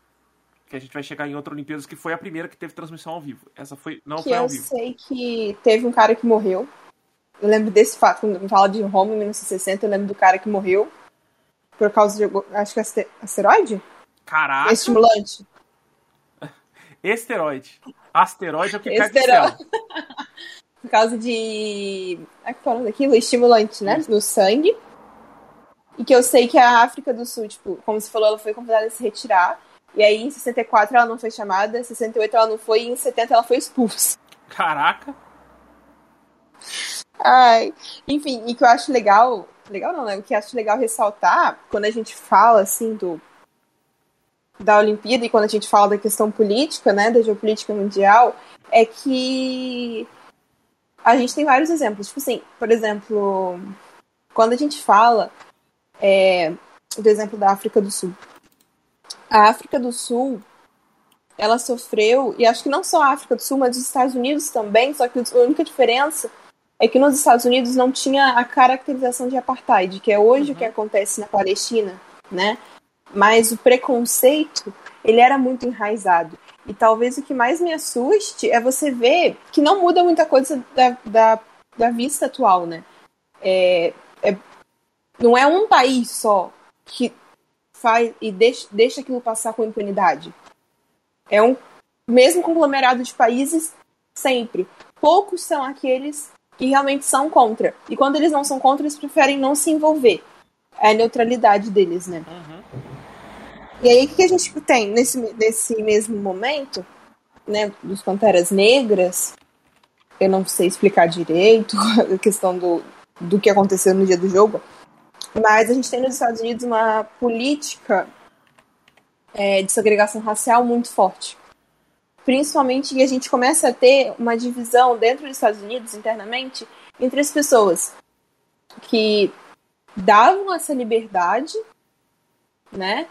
Que a gente vai chegar em outra Olimpíadas, que foi a primeira que teve transmissão ao vivo. Essa foi não que foi ao vivo. Eu sei que teve um cara que morreu. Eu lembro desse fato. Quando fala de Roma em 1960, eu lembro do cara que morreu. Por causa de. Acho que é asteroide? Caraca! Estimulante. [laughs] Esteroide. Asteroide é o que céu. [laughs] por causa de. É que falando daquilo? Estimulante, né? No sangue. E que eu sei que a África do Sul, tipo, como você falou, ela foi convidada a se retirar. E aí em 64 ela não foi chamada, em 68 ela não foi, e em 70 ela foi expulsa. Caraca! Ai, enfim, e que eu acho legal, legal não, né? O que eu acho legal ressaltar, quando a gente fala, assim, do da Olimpíada e quando a gente fala da questão política, né, da geopolítica mundial, é que a gente tem vários exemplos. Tipo assim, por exemplo, quando a gente fala é, do exemplo da África do Sul. A África do Sul, ela sofreu, e acho que não só a África do Sul, mas os Estados Unidos também, só que a única diferença é que nos Estados Unidos não tinha a caracterização de apartheid, que é hoje uhum. o que uhum. acontece na Palestina, né? Mas o preconceito, ele era muito enraizado. E talvez o que mais me assuste é você ver que não muda muita coisa da, da, da vista atual, né? É, é, não é um país só que faz e deixa, deixa aquilo passar com impunidade. É um mesmo conglomerado de países sempre. Poucos são aqueles que realmente são contra. E quando eles não são contra, eles preferem não se envolver. É a neutralidade deles, né? Uhum. E aí o que a gente tem nesse, nesse mesmo momento, né, dos Panteras Negras, eu não sei explicar direito [laughs] a questão do, do que aconteceu no dia do jogo, mas a gente tem nos Estados Unidos uma política é, de segregação racial muito forte. Principalmente que a gente começa a ter uma divisão dentro dos Estados Unidos, internamente, entre as pessoas que davam essa liberdade, né?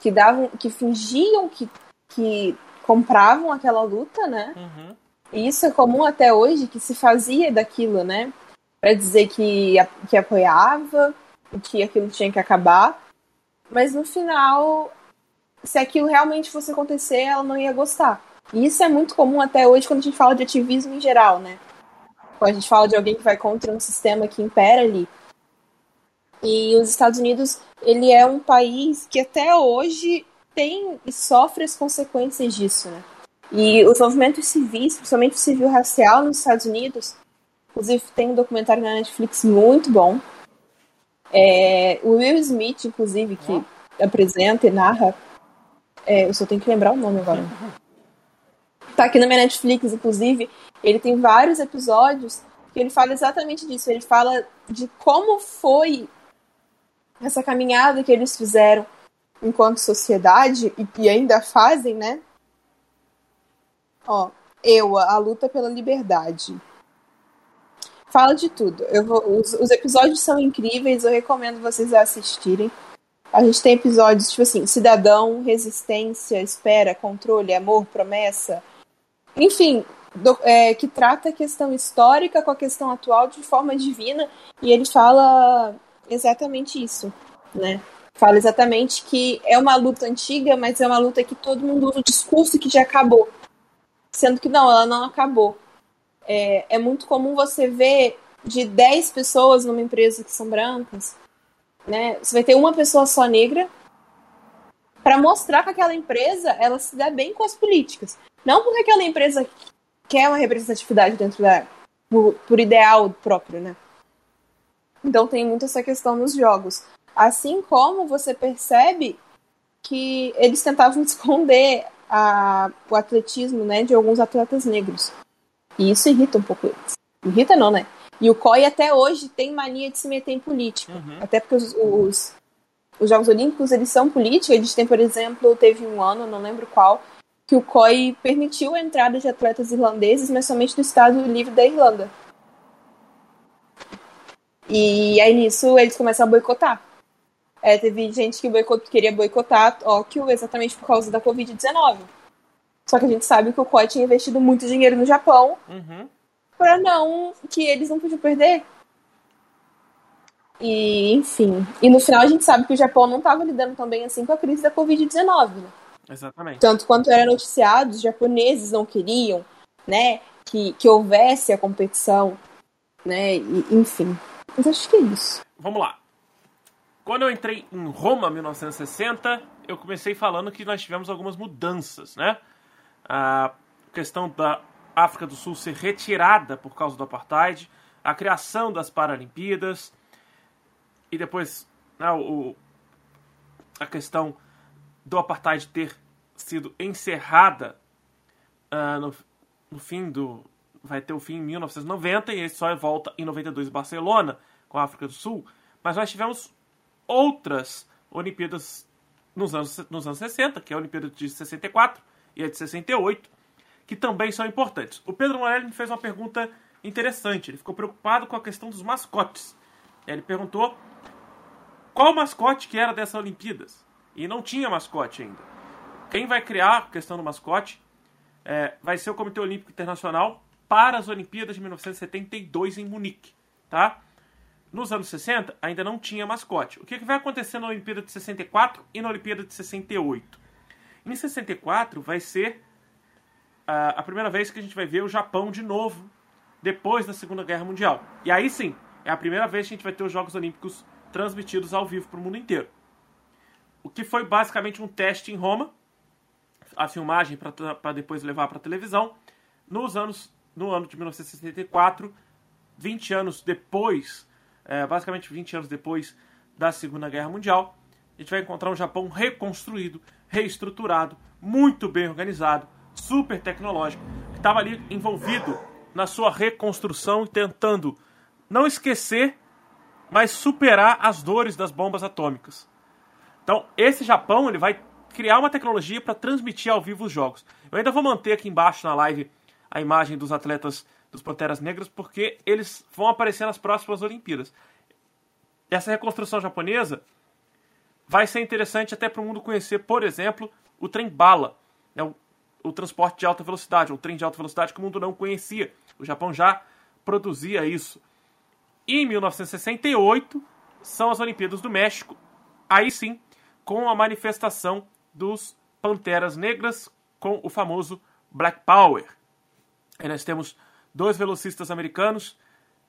Que davam, que fingiam que, que compravam aquela luta, né? Uhum. E isso é comum até hoje, que se fazia daquilo, né? Para dizer que, que apoiava, que aquilo tinha que acabar. Mas no final, se aquilo realmente fosse acontecer, ela não ia gostar. E isso é muito comum até hoje quando a gente fala de ativismo em geral, né? Quando a gente fala de alguém que vai contra um sistema que impera ali. E os Estados Unidos, ele é um país que até hoje tem e sofre as consequências disso, né? E os movimentos civis, principalmente o civil racial nos Estados Unidos, inclusive tem um documentário na Netflix muito bom. É, o Will Smith, inclusive, que apresenta e narra. É, eu só tenho que lembrar o nome agora. Tá aqui na minha Netflix, inclusive. Ele tem vários episódios que ele fala exatamente disso. Ele fala de como foi essa caminhada que eles fizeram enquanto sociedade e que ainda fazem, né? Ó, eu, a luta pela liberdade. Fala de tudo. Eu vou, os, os episódios são incríveis, eu recomendo vocês assistirem. A gente tem episódios tipo assim: cidadão, resistência, espera, controle, amor, promessa. Enfim, do, é, que trata a questão histórica com a questão atual de forma divina. E ele fala exatamente isso, né? Fala exatamente que é uma luta antiga, mas é uma luta que todo mundo usa o discurso que já acabou. Sendo que não, ela não acabou. É, é muito comum você ver de 10 pessoas numa empresa que são brancas, né? Você vai ter uma pessoa só negra para mostrar que aquela empresa ela se dá bem com as políticas. Não porque aquela empresa quer uma representatividade dentro da por, por ideal próprio, né? Então tem muito essa questão nos jogos. Assim como você percebe que eles tentavam [laughs] esconder a, o atletismo né, de alguns atletas negros. E isso irrita um pouco eles. Irrita não, né? E o COI até hoje tem mania de se meter em política. Uhum. Até porque os, os, os, Jogos Olímpicos, eles são política. A gente tem, por exemplo, teve um ano, não lembro qual, que o COI permitiu a entrada de atletas irlandeses, mas somente do Estado Livre da Irlanda. E aí nisso eles começam a boicotar. É, teve gente que boicot, queria boicotar Tóquio exatamente por causa da Covid-19. Só que a gente sabe que o COI tinha investido muito dinheiro no Japão uhum. para não. que eles não podiam perder. E, enfim. E no final a gente sabe que o Japão não estava lidando tão bem assim com a crise da Covid-19. Né? Exatamente. Tanto quanto era noticiado, os japoneses não queriam, né, que, que houvesse a competição, né, e, enfim. Mas acho que é isso. Vamos lá. Quando eu entrei em Roma, 1960, eu comecei falando que nós tivemos algumas mudanças, né? A questão da África do Sul ser retirada por causa do apartheid, a criação das Paralimpíadas e depois né, o, a questão do apartheid ter sido encerrada uh, no, no fim do vai ter o fim em 1990 e só volta em 92 Barcelona com a África do Sul, mas nós tivemos outras Olimpíadas nos anos, nos anos 60, que é a Olimpíada de 64 e a de 68, que também são importantes. O Pedro Morelli me fez uma pergunta interessante. Ele ficou preocupado com a questão dos mascotes. Ele perguntou qual mascote que era dessas Olimpíadas. E não tinha mascote ainda. Quem vai criar a questão do mascote é, vai ser o Comitê Olímpico Internacional para as Olimpíadas de 1972 em Munique. Tá? Nos anos 60, ainda não tinha mascote. O que, vai acontecer na Olimpíada de 64 e na Olimpíada de 68? Em 64 vai ser uh, a primeira vez que a gente vai ver o Japão de novo depois da Segunda Guerra Mundial. E aí sim, é a primeira vez que a gente vai ter os Jogos Olímpicos transmitidos ao vivo para o mundo inteiro. O que foi basicamente um teste em Roma, a filmagem para depois levar para a televisão. Nos anos, no ano de 1964, 20 anos depois é, basicamente 20 anos depois da Segunda Guerra Mundial, a gente vai encontrar um Japão reconstruído, reestruturado, muito bem organizado, super tecnológico, que estava ali envolvido na sua reconstrução, tentando não esquecer, mas superar as dores das bombas atômicas. Então, esse Japão ele vai criar uma tecnologia para transmitir ao vivo os jogos. Eu ainda vou manter aqui embaixo na live a imagem dos atletas dos Panteras Negras, porque eles vão aparecer nas próximas Olimpíadas. Essa reconstrução japonesa vai ser interessante até para o mundo conhecer, por exemplo, o trem bala, né, o, o, transporte de alta velocidade, o trem de alta velocidade que o mundo não conhecia. O Japão já produzia isso. E em 1968 são as Olimpíadas do México, aí sim, com a manifestação dos Panteras Negras com o famoso Black Power. Aí nós temos dois velocistas americanos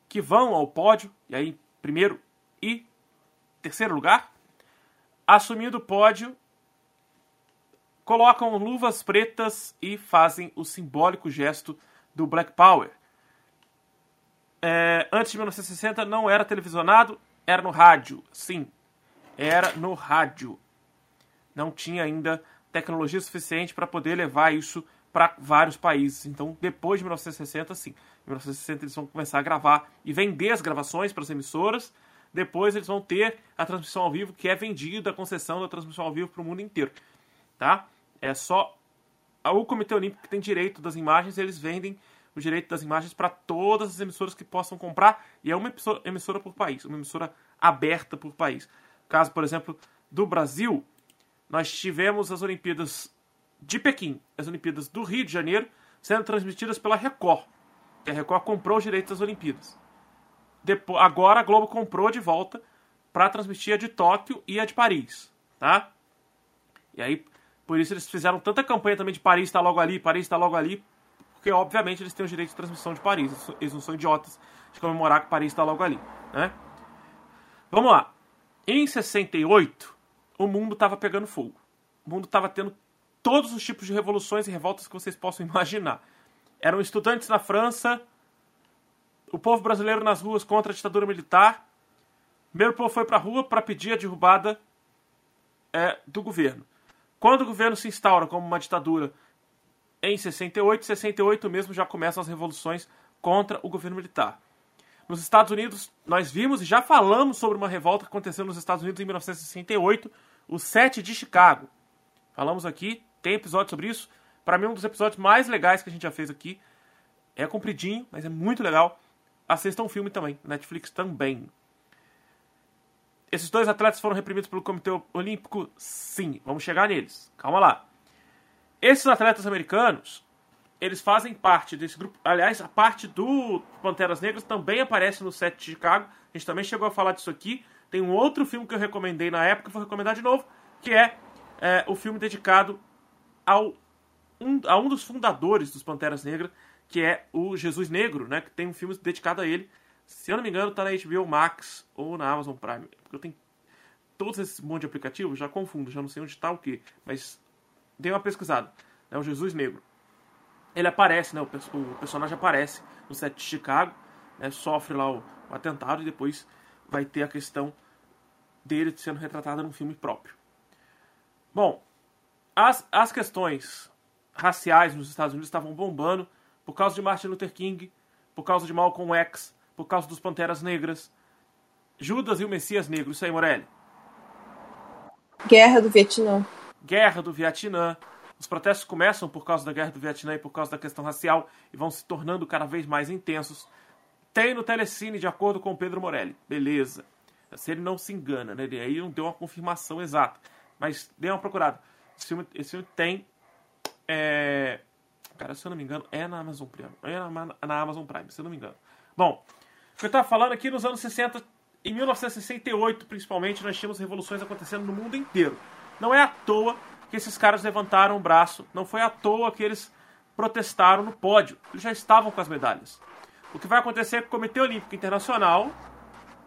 que vão ao pódio, e aí primeiro e terceiro lugar, assumindo o pódio, colocam luvas pretas e fazem o simbólico gesto do Black Power. É, antes de 1960 não era televisionado, era no rádio. Sim, era no rádio. Não tinha ainda tecnologia suficiente para poder levar isso para vários países. Então, depois de 1960, sim. Em 1960 eles vão começar a gravar e vender as gravações para as emissoras. Depois eles vão ter a transmissão ao vivo, que é vendida a concessão da transmissão ao vivo para o mundo inteiro. Tá? É só o Comitê Olímpico que tem direito das imagens, eles vendem o direito das imagens para todas as emissoras que possam comprar, e é uma emissora, por país, uma emissora aberta por país. Caso, por exemplo, do Brasil, nós tivemos as Olimpíadas de Pequim, as Olimpíadas do Rio de Janeiro, sendo transmitidas pela Record. a Record comprou os direitos das Olimpíadas. Depois, agora a Globo comprou de volta para transmitir a de Tóquio e a de Paris, tá? E aí, por isso eles fizeram tanta campanha também de Paris está logo ali, Paris está logo ali, porque obviamente eles têm o direito de transmissão de Paris. Eles não são idiotas de comemorar que Paris está logo ali, né? Vamos lá. Em 68, o mundo estava pegando fogo. O mundo estava tendo todos os tipos de revoluções e revoltas que vocês possam [laughs] imaginar. Eram estudantes na França, o povo brasileiro nas ruas contra a ditadura militar. Primeiro o povo foi para a rua para pedir a derrubada é, do governo. Quando o governo se instaura como uma ditadura em 68, 68 mesmo já começam as revoluções contra o governo militar. Nos Estados Unidos, nós vimos e já falamos sobre uma revolta que aconteceu nos Estados Unidos em 1968, o 7 de Chicago. Falamos aqui, tem episódio sobre isso. Para mim, um dos episódios mais legais que a gente já fez aqui. É compridinho, mas é muito legal. Assistam o filme também, Netflix também. Esses dois atletas foram reprimidos pelo Comitê Olímpico? Sim, vamos chegar neles. Calma lá. Esses atletas americanos, eles fazem parte desse grupo. Aliás, a parte do Panteras Negras também aparece no set de Chicago. A gente também chegou a falar disso aqui. Tem um outro filme que eu recomendei na época, vou recomendar de novo, que é, é o filme dedicado ao um, a um dos fundadores dos Panteras Negras, que é o Jesus Negro, né? Que tem um filme dedicado a ele. Se eu não me engano, tá na HBO Max ou na Amazon Prime. Porque eu tenho todos esses monte de aplicativos, já confundo, já não sei onde está o que. Mas dei uma pesquisada. É o Jesus Negro. Ele aparece, né? O, o personagem aparece no set de Chicago, né, sofre lá o, o atentado e depois vai ter a questão dele sendo retratada num filme próprio. Bom, as, as questões raciais nos Estados Unidos estavam bombando por causa de Martin Luther King, por causa de Malcolm X, por causa dos Panteras Negras. Judas e o Messias Negro, isso aí, Morelli. Guerra do Vietnã. Guerra do Vietnã. Os protestos começam por causa da Guerra do Vietnã e por causa da questão racial e vão se tornando cada vez mais intensos. Tem no Telecine, de acordo com Pedro Morelli. Beleza. Se ele não se engana, né? Ele aí não deu uma confirmação exata. Mas dê uma procurada. Esse filme, esse filme tem. É... Cara, se eu não me engano, é na Amazon Prime. É na, na Amazon Prime, se eu não me engano. Bom, o que eu estava falando aqui nos anos 60, em 1968 principalmente, nós tínhamos revoluções acontecendo no mundo inteiro. Não é à toa que esses caras levantaram o braço, não foi à toa que eles protestaram no pódio. Eles já estavam com as medalhas. O que vai acontecer é que o Comitê Olímpico Internacional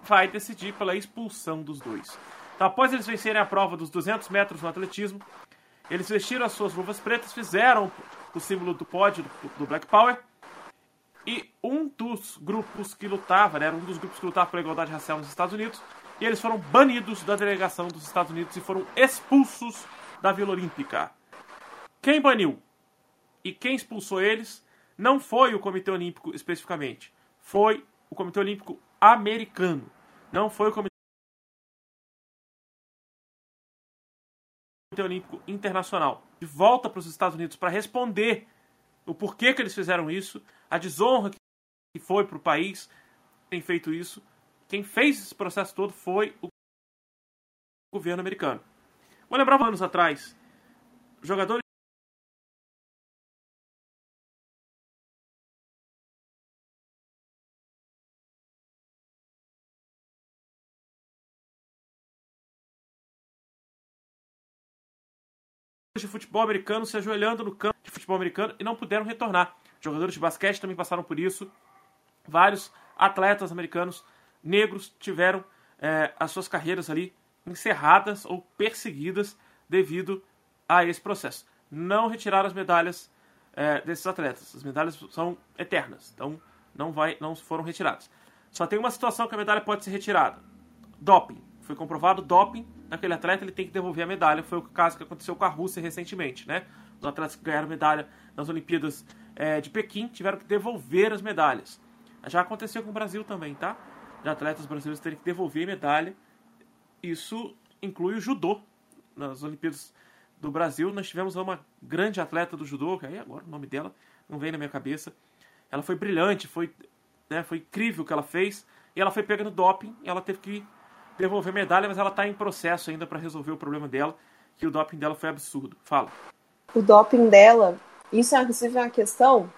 vai decidir pela expulsão dos dois. Então, após eles vencerem a prova dos 200 metros no atletismo, eles vestiram as suas luvas pretas, fizeram o símbolo do pódio do Black Power. E um dos grupos que lutava, né, era um dos grupos que lutava pela igualdade racial nos Estados Unidos, e eles foram banidos da delegação dos Estados Unidos e foram expulsos da Vila Olímpica. Quem baniu e quem expulsou eles não foi o Comitê Olímpico especificamente, foi o Comitê Olímpico Americano, não foi o Comitê Olímpico Internacional. De volta para os Estados Unidos para responder o porquê que eles fizeram isso, a desonra que foi para o país tem feito isso. Quem fez esse processo todo foi o governo americano. Vou lembrar anos atrás, jogadores futebol americano se ajoelhando no campo de futebol americano e não puderam retornar. Jogadores de basquete também passaram por isso. Vários atletas americanos negros tiveram é, as suas carreiras ali encerradas ou perseguidas devido a esse processo. Não retiraram as medalhas é, desses atletas. As medalhas são eternas, então não, vai, não foram retiradas. Só tem uma situação que a medalha pode ser retirada: doping. Foi comprovado doping naquele atleta, ele tem que devolver a medalha. Foi o caso que aconteceu com a Rússia recentemente, né? Os atletas que ganharam medalha nas Olimpíadas é, de Pequim tiveram que devolver as medalhas. Já aconteceu com o Brasil também, tá? De atletas brasileiros terem que devolver medalha. Isso inclui o judô. Nas Olimpíadas do Brasil, nós tivemos uma grande atleta do judô, que aí agora o nome dela não vem na minha cabeça. Ela foi brilhante, foi, né, foi incrível o que ela fez. E ela foi pegando doping e ela teve que devolver medalha, mas ela está em processo ainda para resolver o problema dela, que o doping dela foi absurdo. Fala. O doping dela, isso é inclusive uma questão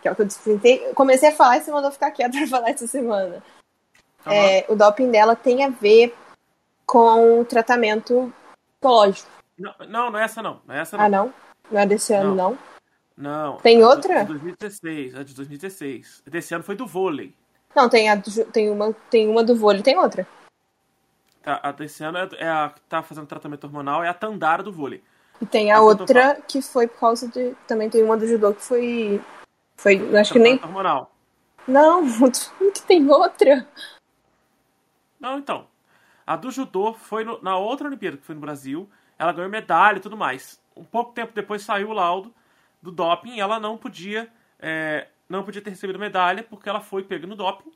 que é o que eu tentei. Comecei a falar e você mandou ficar quieto [laughs] para falar essa semana. Uhum. É, o doping dela tem a ver com o tratamento psicológico. Não, não, não é essa não. não é essa não. Ah, não? Não é desse ano, não? Não. não. Tem outra? De 2016, é de 2016. Desse ano foi do vôlei. Não, tem, a, tem, uma, tem uma do vôlei, tem outra. Tá, a desse ano é, é a que tá fazendo tratamento hormonal, é a Tandara do vôlei. E tem a, a outra que foi por causa de. Também tem uma do judô que foi. Foi. Acho que nem. hormonal. Não, [laughs] que tem outra. Não, então. A do judô foi no, na outra Olimpíada, que foi no Brasil. Ela ganhou medalha e tudo mais. Um pouco tempo depois saiu o laudo do doping e ela não podia. É, não podia ter recebido medalha porque ela foi pega no doping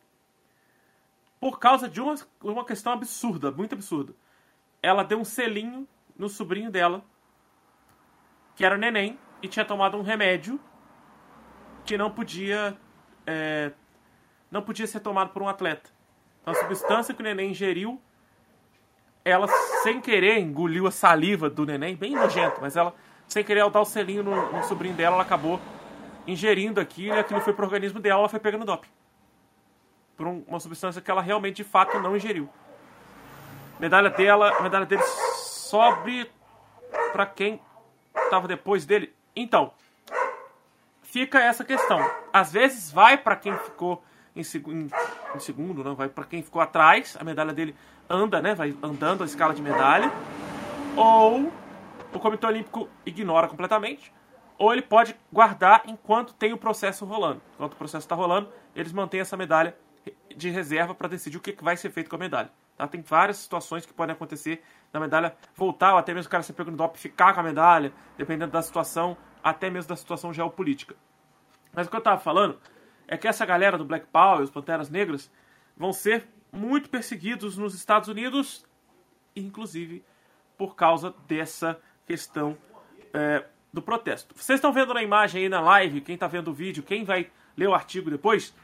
por causa de uma, uma questão absurda, muito absurda. Ela deu um selinho no sobrinho dela, que era o neném, e tinha tomado um remédio que não podia é, não podia ser tomado por um atleta. Então, a substância que o neném ingeriu, ela sem querer engoliu a saliva do neném, bem nojento, mas ela sem querer ao dar o selinho no, no sobrinho dela, ela acabou ingerindo aquilo e aquilo foi pro organismo dela, ela foi pegando doping por uma substância que ela realmente de fato não ingeriu. Medalha dela, medalha dele sobe para quem estava depois dele. Então, fica essa questão. Às vezes vai para quem ficou em, em, em segundo, não vai para quem ficou atrás. A medalha dele anda, né? Vai andando a escala de medalha. Ou o Comitê Olímpico ignora completamente. Ou ele pode guardar enquanto tem o processo rolando. Enquanto o processo está rolando, eles mantêm essa medalha de reserva para decidir o que vai ser feito com a medalha. Tá? Tem várias situações que podem acontecer da medalha voltar, ou até mesmo o cara ser pego no DOP ficar com a medalha, dependendo da situação, até mesmo da situação geopolítica. Mas o que eu estava falando é que essa galera do Black Power, os Panteras Negras, vão ser muito perseguidos nos Estados Unidos, inclusive por causa dessa questão é, do protesto. Vocês estão vendo na imagem aí na live, quem está vendo o vídeo, quem vai ler o artigo depois,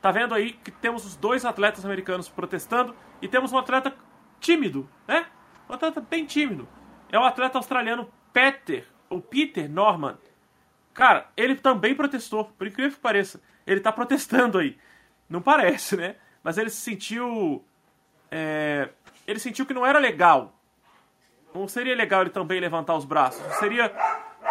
Tá vendo aí que temos os dois atletas americanos protestando e temos um atleta tímido, né? Um atleta bem tímido. É o atleta australiano Peter, ou Peter Norman. Cara, ele também protestou, por incrível que pareça. Ele tá protestando aí. Não parece, né? Mas ele se sentiu. É... Ele sentiu que não era legal. Não seria legal ele também levantar os braços. Seria.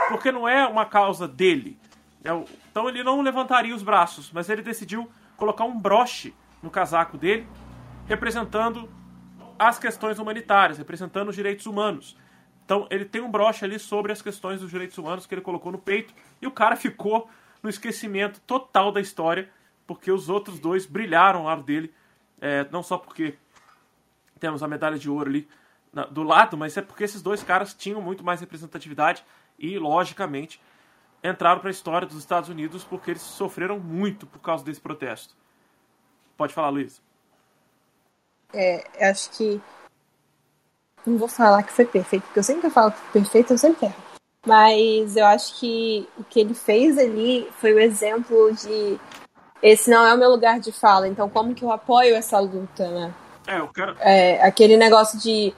Porque não é uma causa dele. É então ele não levantaria os braços, mas ele decidiu colocar um broche no casaco dele, representando as questões humanitárias, representando os direitos humanos. Então ele tem um broche ali sobre as questões dos direitos humanos que ele colocou no peito e o cara ficou no esquecimento total da história, porque os outros dois brilharam ao lado dele, é, não só porque temos a medalha de ouro ali na, do lado, mas é porque esses dois caras tinham muito mais representatividade e, logicamente, entraram para a história dos Estados Unidos porque eles sofreram muito por causa desse protesto. Pode falar, Luiz. É, acho que. Não vou falar que foi perfeito, porque eu sempre falo que perfeito, eu sempre erro. Mas eu acho que o que ele fez ali foi o exemplo de esse não é o meu lugar de fala, então como que eu apoio essa luta, né? É, eu quero. É, aquele negócio de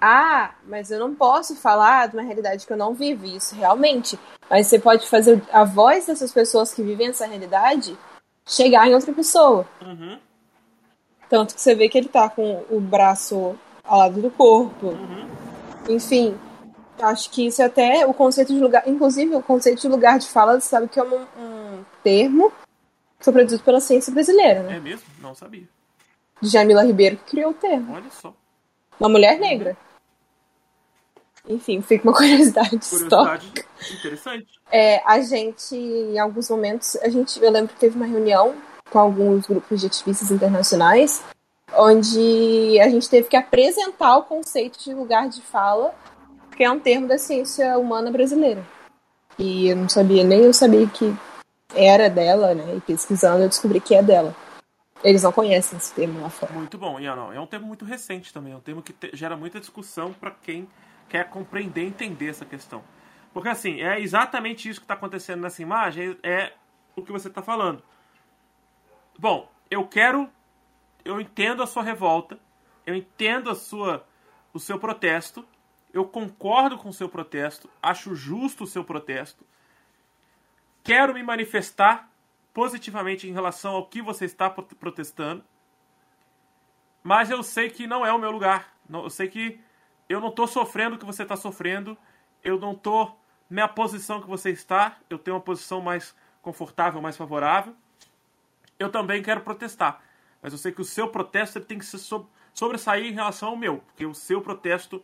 ah, mas eu não posso falar de uma realidade que eu não vivo, isso realmente. Mas você pode fazer a voz dessas pessoas que vivem essa realidade chegar em outra pessoa. Uhum. Tanto que você vê que ele tá com o braço ao lado do corpo. Uhum. Enfim, acho que isso é até o conceito de lugar. Inclusive, o conceito de lugar de fala, você sabe que é um, um termo que foi produzido pela ciência brasileira, né? É mesmo? Não sabia. De Jamila Ribeiro que criou o termo. Olha só. Uma mulher negra. Enfim, fica uma [laughs] curiosidade, Curiosidade histórica. interessante. É, a gente, em alguns momentos, a gente, eu lembro que teve uma reunião com alguns grupos de ativistas internacionais, onde a gente teve que apresentar o conceito de lugar de fala, que é um termo da ciência humana brasileira. E eu não sabia, nem eu sabia que era dela, né? E pesquisando eu descobri que é dela. Eles não conhecem esse termo lá fora. Muito bom. E é, é um termo muito recente também. É um termo que te- gera muita discussão para quem quer compreender entender essa questão. Porque, assim, é exatamente isso que está acontecendo nessa imagem, é o que você está falando. Bom, eu quero. Eu entendo a sua revolta, eu entendo a sua, o seu protesto, eu concordo com o seu protesto, acho justo o seu protesto, quero me manifestar positivamente em relação ao que você está pro- protestando, mas eu sei que não é o meu lugar. Eu sei que eu não estou sofrendo o que você está sofrendo, eu não estou na posição que você está, eu tenho uma posição mais confortável, mais favorável. Eu também quero protestar, mas eu sei que o seu protesto tem que se so- sobressair em relação ao meu, porque o seu protesto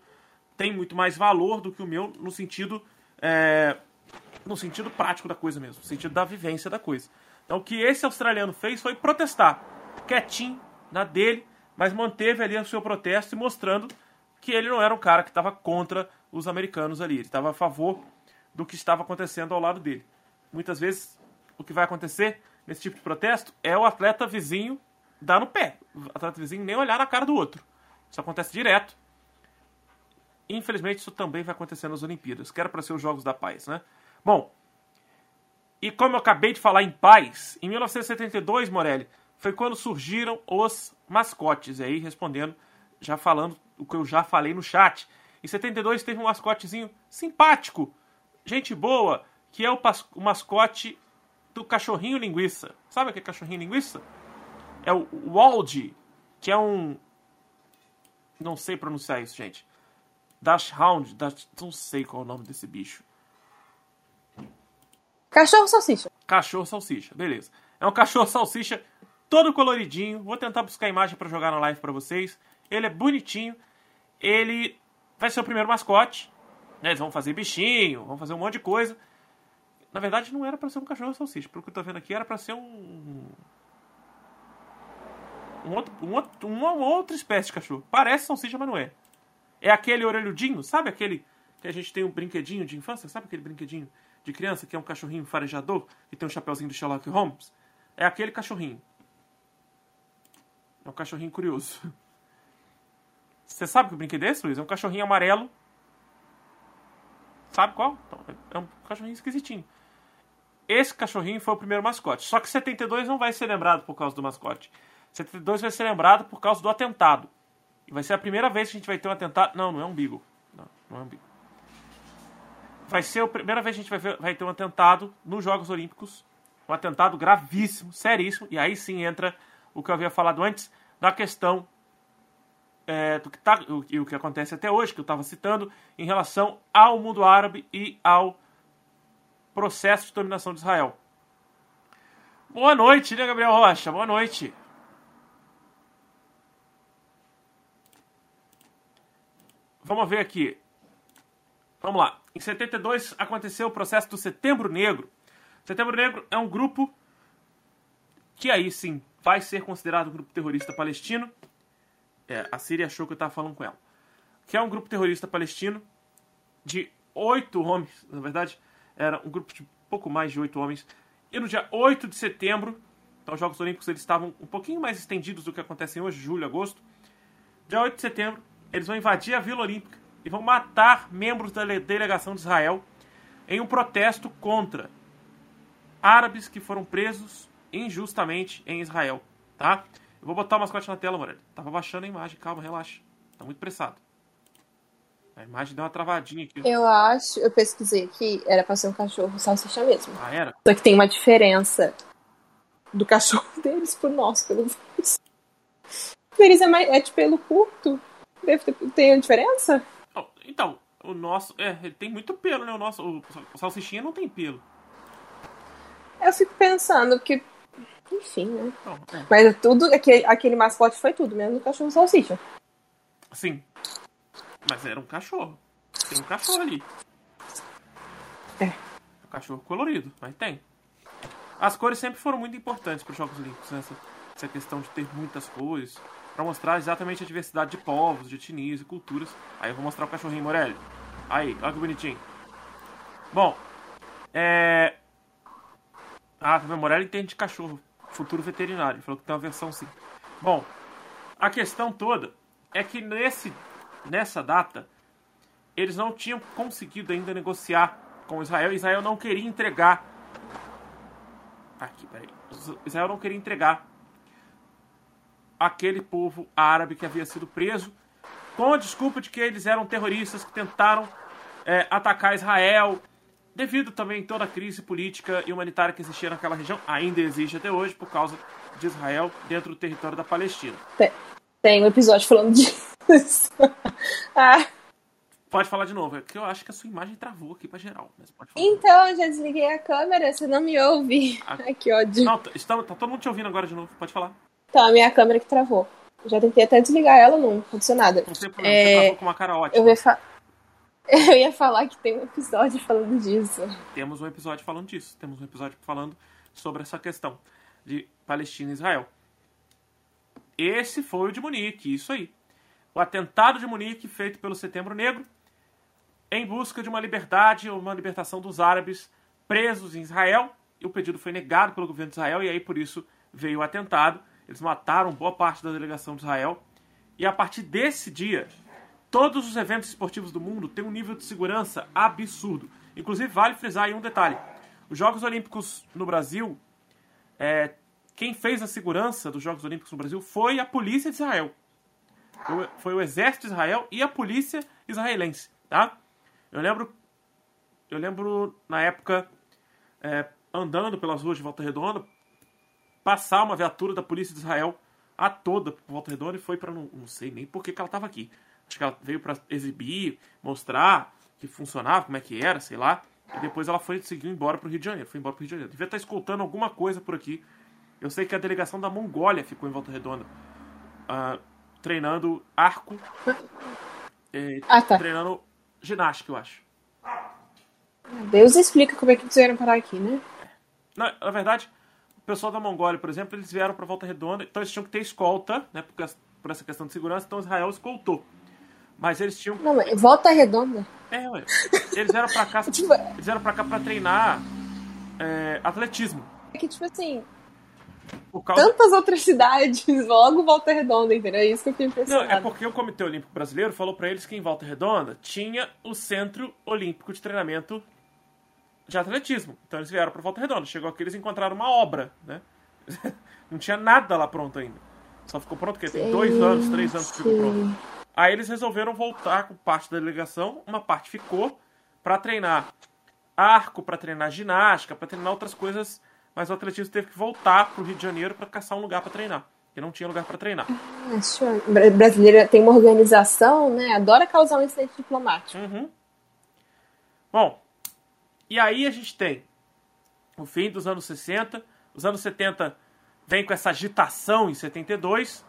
tem muito mais valor do que o meu no sentido é, no sentido prático da coisa mesmo, no sentido da vivência da coisa. Então o que esse australiano fez foi protestar, quietinho, na dele, mas manteve ali o seu protesto e mostrando que ele não era um cara que estava contra os americanos ali, ele estava a favor do que estava acontecendo ao lado dele. Muitas vezes o que vai acontecer nesse tipo de protesto é o atleta vizinho dar no pé, o atleta vizinho nem olhar na cara do outro. Isso acontece direto. Infelizmente, isso também vai acontecer nas Olimpíadas, que era para ser os Jogos da Paz, né? Bom, e como eu acabei de falar em paz, em 1972, Morelli, foi quando surgiram os mascotes. E aí, respondendo, já falando o que eu já falei no chat. Em 72 teve um mascotezinho simpático, gente boa, que é o, o mascote do cachorrinho linguiça. Sabe aquele cachorrinho linguiça? É o Waldy, que é um. Não sei pronunciar isso, gente. Dashhound, Dash... não sei qual é o nome desse bicho. Cachorro salsicha. Cachorro salsicha, beleza. É um cachorro salsicha todo coloridinho. Vou tentar buscar a imagem para jogar na live para vocês. Ele é bonitinho. Ele vai ser o primeiro mascote. né? Eles vão fazer bichinho, vão fazer um monte de coisa. Na verdade, não era para ser um cachorro salsicha. Pelo que eu tô vendo aqui, era para ser um. Um outro, um outro, uma outra espécie de cachorro. Parece salsicha, mas não é. É aquele orelhudinho, sabe aquele que a gente tem um brinquedinho de infância? Sabe aquele brinquedinho de criança que é um cachorrinho farejador e tem um chapeuzinho do Sherlock Holmes? É aquele cachorrinho. É um cachorrinho curioso. [laughs] Você sabe que brinquedo é esse, Luiz? É um cachorrinho amarelo. Sabe qual? Então, É um cachorrinho esquisitinho. Esse cachorrinho foi o primeiro mascote. Só que 72 não vai ser lembrado por causa do mascote. 72 vai ser lembrado por causa do atentado. E vai ser a primeira vez que a gente vai ter um atentado. Não, não é um Beagle. Não, não é um Beagle. Vai ser a primeira vez que a gente vai, ver- vai ter um atentado nos Jogos Olímpicos. Um atentado gravíssimo, seríssimo. E aí sim entra o que eu havia falado antes, da questão é, do que tá, o, o que acontece até hoje, que eu estava citando, em relação ao mundo árabe e ao processo de dominação de Israel. Boa noite, né, Gabriel Rocha? Boa noite. Vamos ver aqui. Vamos lá. Em 72 aconteceu o processo do Setembro Negro. Setembro Negro é um grupo que aí sim vai ser considerado um grupo terrorista palestino. É, a Síria achou que eu estava falando com ela. Que é um grupo terrorista palestino de oito homens, na verdade, Era um grupo de pouco mais de oito homens. E no dia 8 de setembro, então os Jogos Olímpicos eles estavam um pouquinho mais estendidos do que acontecem hoje, julho, agosto. Dia 8 de setembro, eles vão invadir a Vila Olímpica e vão matar membros da delegação de Israel em um protesto contra árabes que foram presos injustamente em Israel, tá? Eu vou botar o mascote na tela, Morelli. Tava baixando a imagem, calma, relaxa. Tá muito pressado. A imagem deu uma travadinha aqui. Eu acho, eu pesquisei que era pra ser um cachorro salsicha mesmo. Ah, era? Só que tem uma diferença do cachorro [laughs] deles pro nosso, pelo menos. O deles é, mais, é de pelo curto. Deve ter, tem a diferença? Oh, então, o nosso. É, ele tem muito pelo, né? O nosso. O, o salsichinha não tem pelo. Eu fico pensando que. Enfim, né? Não, é. Mas tudo, aquele, aquele mascote foi tudo, menos o cachorro salsicha. Sim. Mas era um cachorro. Tem um cachorro ali. É. Um cachorro colorido, mas tem. As cores sempre foram muito importantes para os Jogos Olímpicos, né? essa, essa questão de ter muitas cores, para mostrar exatamente a diversidade de povos, de etnias e culturas. Aí eu vou mostrar o cachorrinho Morelli. Aí, olha que bonitinho. Bom, é. Ah, tá vendo? Morelli entende de cachorro. Futuro veterinário. Ele falou que tem uma versão sim. Bom, a questão toda é que nesse, nessa data eles não tinham conseguido ainda negociar com Israel. Israel não queria entregar. Aqui, peraí. Israel não queria entregar aquele povo árabe que havia sido preso com a desculpa de que eles eram terroristas que tentaram é, atacar Israel, devido também a toda a crise política e humanitária que existia naquela região, ainda existe até hoje, por causa de Israel dentro do território da Palestina. Tem, tem um episódio falando [laughs] disso. ah. Pode falar de novo, é que eu acho que a sua imagem travou aqui pra geral. Falar. Então, eu já desliguei a câmera, você não me ouve. Ah. [laughs] Ai, que ódio. Não, tá, está- tá todo mundo te ouvindo agora de novo, pode falar. Então, a minha câmera que travou. Já tentei até desligar ela, não aconteceu nada. Não tem problema, É, você travou com uma cara ótima. Eu ia, fa- [laughs] eu ia falar que tem um episódio falando disso. Temos um episódio falando disso. Temos um episódio falando sobre essa questão de Palestina e Israel. Esse foi o de Munique, isso aí. O atentado de Munique feito pelo Setembro Negro em busca de uma liberdade ou uma libertação dos árabes presos em Israel. E o pedido foi negado pelo governo de Israel e aí por isso veio o atentado. Eles mataram boa parte da delegação de Israel. E a partir desse dia, todos os eventos esportivos do mundo têm um nível de segurança absurdo. Inclusive, vale frisar aí um detalhe. Os Jogos Olímpicos no Brasil, é, quem fez a segurança dos Jogos Olímpicos no Brasil foi a polícia de Israel. Foi, o exército de Israel e a polícia israelense, tá? Eu lembro, eu lembro na época, é, andando pelas ruas de Volta Redonda, passar uma viatura da polícia de Israel a toda por Volta Redonda e foi para não, não sei nem por que ela estava aqui. Acho que ela veio para exibir, mostrar que funcionava, como é que era, sei lá. E depois ela foi seguiu embora para o Rio de Janeiro. Foi embora para o Rio de Janeiro. Devia estar escoltando alguma coisa por aqui. Eu sei que a delegação da Mongólia ficou em Volta Redonda, ah, treinando arco, e Ah, tá. treinando ginástica, eu acho. Deus explica como é que eles vieram parar aqui, né? Na, na verdade, o pessoal da Mongólia, por exemplo, eles vieram para Volta Redonda, então eles tinham que ter escolta, né, por, por essa questão de segurança, então Israel escoltou. Mas eles tinham. Não, volta redonda. É, ué. Eles vieram pra cá. [laughs] Tipo- eles vieram pra cá pra treinar é, atletismo. É que, tipo assim, causa. tantas outras cidades, [laughs] logo volta redonda, entendeu? É isso que eu fiquei Não, impressionado. é porque o Comitê Olímpico Brasileiro falou pra eles que em Volta Redonda tinha o Centro Olímpico de Treinamento de Atletismo. Então eles vieram pra Volta Redonda. Chegou aqui eles encontraram uma obra, né? [laughs] Não tinha nada lá pronto ainda. Só ficou pronto o quê? Tem dois anos, três anos que ficou pronto. Aí eles resolveram voltar com parte da delegação, uma parte ficou pra treinar arco, pra treinar ginástica, pra treinar outras coisas, mas o atletismo teve que voltar pro Rio de Janeiro pra caçar um lugar pra treinar, porque não tinha lugar pra treinar. Ah. Bra- Brasileira tem uma organização, né? Adora causar um incidente diplomático. Uhum. Bom, e aí a gente tem o fim dos anos 60, os anos 70 vem com essa agitação em 72,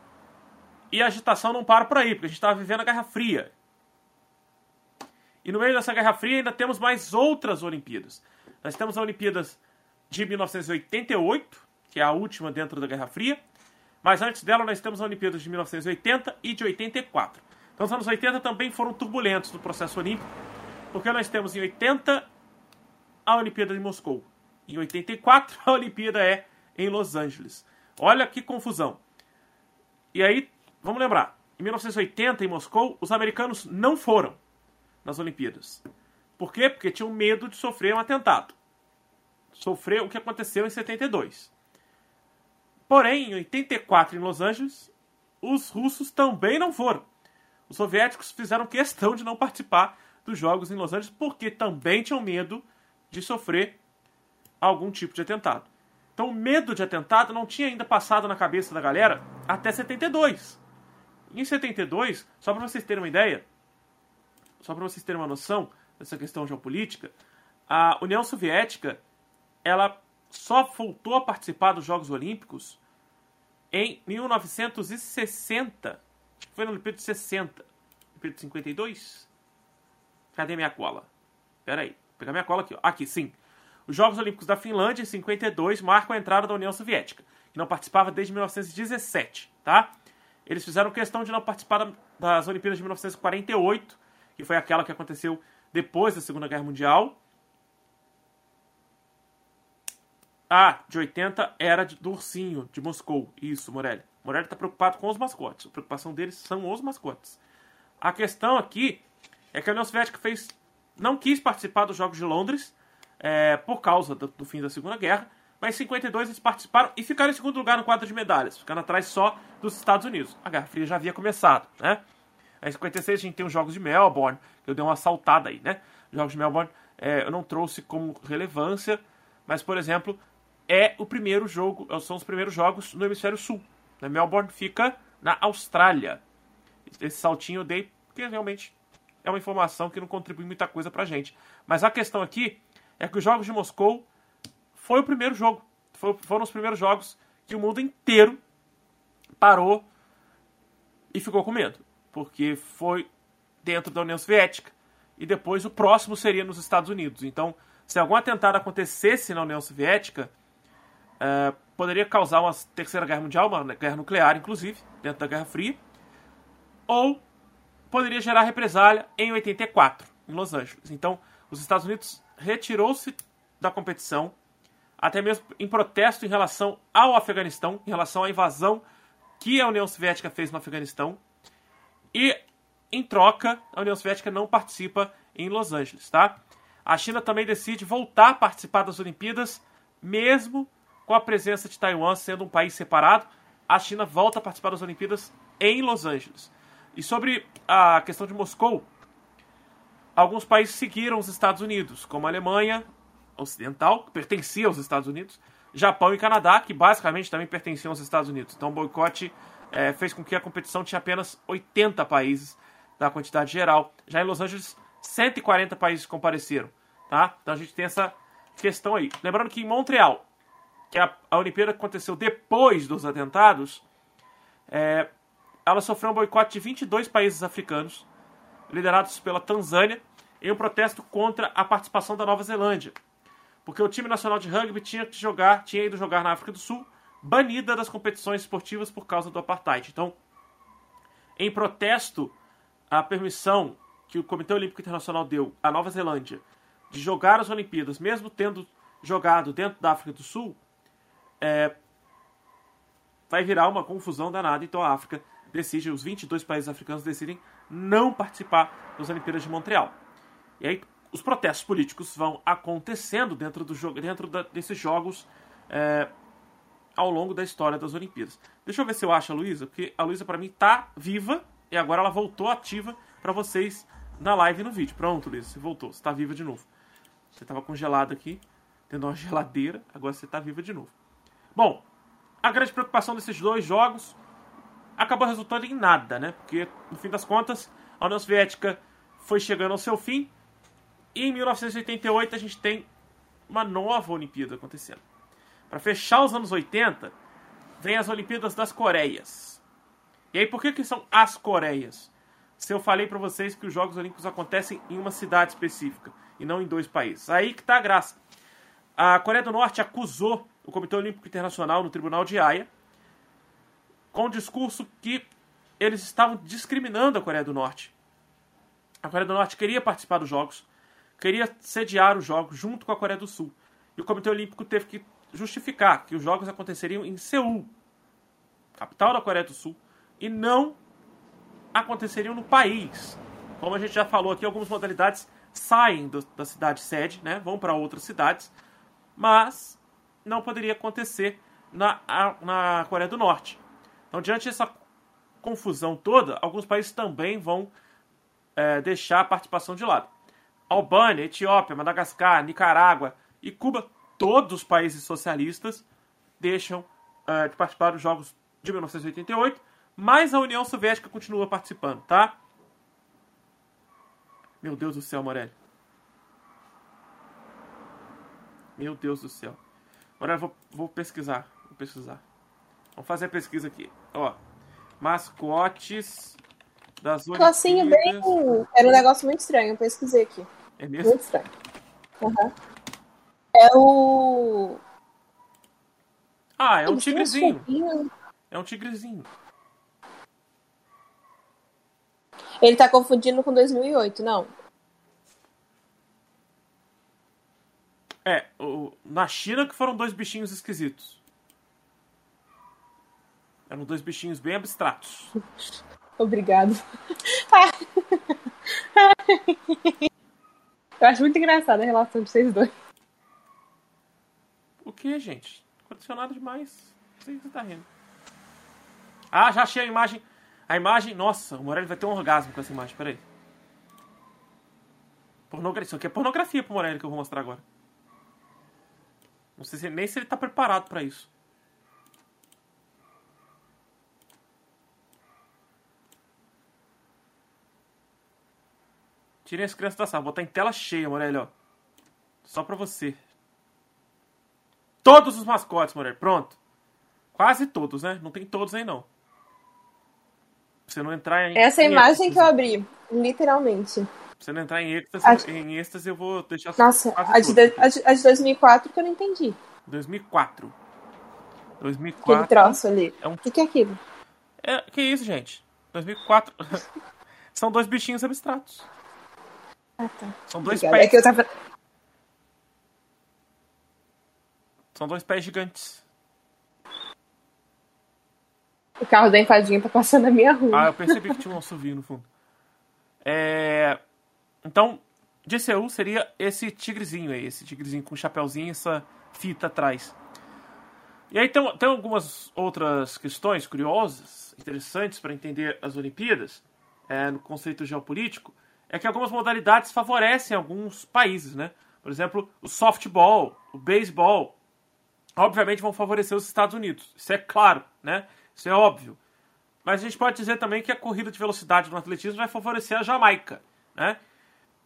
e a agitação não para por aí, porque a gente estava vivendo a Guerra Fria. E no meio dessa Guerra Fria ainda temos mais outras Olimpíadas. Nós temos a Olimpíadas de 1988, que é a última dentro da Guerra Fria, mas antes dela nós temos a Olimpíadas de 1980 e de 84. Então os anos 80 também foram turbulentos no processo olímpico, porque nós temos em 80 a Olimpíada de Moscou. Em 84, [laughs] a Olimpíada é em Los Angeles. Olha que confusão. E aí, vamos lembrar, em 1980, em Moscou, os americanos não foram nas Olimpíadas. Por quê? Porque tinham medo de sofrer um atentado. Sofrer o que aconteceu em 72. Porém, em 84, em Los Angeles, os russos também não foram. Os soviéticos fizeram questão de não participar dos Jogos em Los Angeles porque também tinham medo de sofrer algum tipo de atentado. Então, o medo de atentado não tinha ainda passado na cabeça da galera até 72. Em 72, só para vocês terem uma ideia, só para vocês terem uma noção dessa questão geopolítica, a União Soviética ela só voltou a participar dos Jogos Olímpicos em 1960. Foi na Olimpíada de 60. Olimpíada de 52? Cadê minha cola? Pera aí. Vou pegar minha cola aqui. Ó. Aqui, sim. Os Jogos Olímpicos da Finlândia, em 52, marcam a entrada da União Soviética, que não participava desde 1917, tá? Eles fizeram questão de não participar das Olimpíadas de 1948, que foi aquela que aconteceu depois da Segunda Guerra Mundial. Ah, de 80 era do ursinho, de Moscou. Isso, Morelli. Morelli está preocupado com os mascotes. A preocupação deles são os mascotes. A questão aqui é que a União Soviética fez, não quis participar dos Jogos de Londres é, por causa do, do, fim da Segunda Guerra, mas em 52 eles participaram e ficaram em segundo lugar no quadro de medalhas, ficando atrás só dos Estados Unidos. A Guerra Fria já havia começado, né? Em 56 a gente tem os Jogos de Melbourne, que eu dei uma saltada aí, né? Os Jogos de Melbourne é, eu não trouxe como relevância, mas, por exemplo, é o primeiro jogo, são os primeiros jogos no hemisfério sul. Né? Melbourne fica na Austrália. Esse saltinho eu dei porque realmente é uma informação que não contribui muita coisa pra gente. Mas a questão aqui é que os Jogos de Moscou foi o primeiro jogo. Foi, foram os primeiros jogos que o mundo inteiro parou e ficou com medo. Porque foi dentro da União Soviética. E depois o próximo seria nos Estados Unidos. Então, se algum atentado acontecesse na União Soviética, é, poderia causar uma terceira guerra mundial, uma guerra nuclear, inclusive, dentro da Guerra Fria, ou poderia gerar represália em 84, em Los Angeles. Então, os Estados Unidos retirou-se da competição, até mesmo em protesto em relação ao Afeganistão, em relação à invasão que a União Soviética fez no Afeganistão, e em troca, a União Soviética não participa em Los Angeles, tá? A China também decide voltar a participar das Olimpíadas, mesmo com a presença de Taiwan sendo um país separado, a China volta a participar das Olimpíadas em Los Angeles. E sobre a questão de Moscou, alguns países seguiram os Estados Unidos, como a Alemanha Ocidental, que pertencia aos Estados Unidos, Japão e Canadá, que basicamente também pertenciam aos Estados Unidos. Então o boicote é, fez com que a competição tinha apenas 80 países da quantidade geral. Já em Los Angeles, 140 países compareceram. Tá? Então a gente tem essa questão aí. Lembrando que em Montreal, que a, a Olimpíada aconteceu depois dos atentados, é, ela sofreu um boicote de 22 países africanos, liderados pela Tanzânia, em um protesto contra a participação da Nova Zelândia. Porque o time nacional de rugby tinha que jogar, tinha ido jogar na África do Sul, banida das competições esportivas por causa do apartheid. Então, em protesto à permissão que o Comitê Olímpico Internacional deu à Nova Zelândia de jogar as Olimpíadas, mesmo tendo jogado dentro da África do Sul, é, vai virar uma confusão danada. Então a África decide, os 22 países africanos decidem não participar das Olimpíadas de Montreal. E aí os protestos políticos vão acontecendo dentro, do jogo, dentro da, desses jogos é, ao longo da história das Olimpíadas. Deixa eu ver se eu acho a Luísa, porque a Luísa para mim tá viva e agora ela voltou ativa para vocês na live e no vídeo. Pronto, Luísa, você voltou, você está viva de novo. Você estava congelada aqui, tendo uma [laughs] geladeira, agora você está viva de novo. Bom, a grande preocupação desses dois jogos acabou resultando em nada, né? Porque, no fim das contas, a União Soviética foi chegando ao seu fim e em 1988 a gente tem uma nova Olimpíada acontecendo. Para fechar os anos 80, vem as Olimpíadas das Coreias. E aí, por que, que são as Coreias? Se eu falei para vocês que os Jogos Olímpicos acontecem em uma cidade específica e não em dois países. Aí que tá a graça. A Coreia do Norte acusou o Comitê Olímpico Internacional no Tribunal de Haia, com o discurso que eles estavam discriminando a Coreia do Norte. A Coreia do Norte queria participar dos Jogos, queria sediar os Jogos junto com a Coreia do Sul. E o Comitê Olímpico teve que justificar que os Jogos aconteceriam em Seul, capital da Coreia do Sul, e não aconteceriam no país. Como a gente já falou aqui, algumas modalidades saem do, da cidade sede, né, vão para outras cidades, mas não poderia acontecer na, na Coreia do Norte. Então, diante dessa confusão toda, alguns países também vão é, deixar a participação de lado. Albânia, Etiópia, Madagascar, Nicarágua e Cuba, todos os países socialistas deixam é, de participar dos Jogos de 1988, mas a União Soviética continua participando, tá? Meu Deus do céu, Morelli. Meu Deus do céu. Morelli, vou, vou pesquisar. Vou pesquisar. Vamos fazer a pesquisa aqui. Ó. Mascotes das Olimpíadas. Assim, bem. Era um negócio muito estranho. Eu pesquisei aqui. É mesmo? Muito estranho. Uhum. É o. Ah, é um tigrezinho. É um tigrezinho. Ele tá confundindo com 2008, não? É, o, na China que foram dois bichinhos esquisitos. Eram dois bichinhos bem abstratos. [laughs] Obrigado. [laughs] Eu acho muito engraçada a relação de vocês dois. O que, gente? Aconteceu nada demais. Não sei que você tá rindo. Ah, já achei a imagem. A imagem. Nossa, o Morelli vai ter um orgasmo com essa imagem. Peraí. Pornografia. Isso aqui é pornografia pro Morelli que eu vou mostrar agora. Não sei se, nem se ele tá preparado para isso. Tirem as crianças da sala. Vou botar em tela cheia, Morelli, ó. Só pra você. Todos os mascotes, Morelli. Pronto. Quase todos, né? Não tem todos aí, não. Pra você não entrar em. Essa em imagem êxtase. que eu abri. Literalmente. Pra você não entrar em êxtase, em êxtase eu vou deixar Nossa, a de, a, de, a de 2004 que eu não entendi. 2004. 2004. Aquele troço ali. É um... O que, que é aquilo? É, que isso, gente? 2004. [laughs] São dois bichinhos abstratos. Ah, tá. São dois Obrigada. pés. É que eu tava... São dois pés gigantes. O carro da enfadinha tá passando na minha rua. Ah, eu percebi que tinha um assovio no fundo. É... Então, de Seul seria esse tigrezinho aí, esse tigrezinho com chapéuzinho e essa fita atrás. E aí tem, tem algumas outras questões curiosas, interessantes para entender as Olimpíadas, é, no conceito geopolítico, é que algumas modalidades favorecem alguns países, né? Por exemplo, o softball, o beisebol, obviamente vão favorecer os Estados Unidos. Isso é claro, né? Isso é óbvio. Mas a gente pode dizer também que a corrida de velocidade no atletismo vai favorecer a Jamaica, né?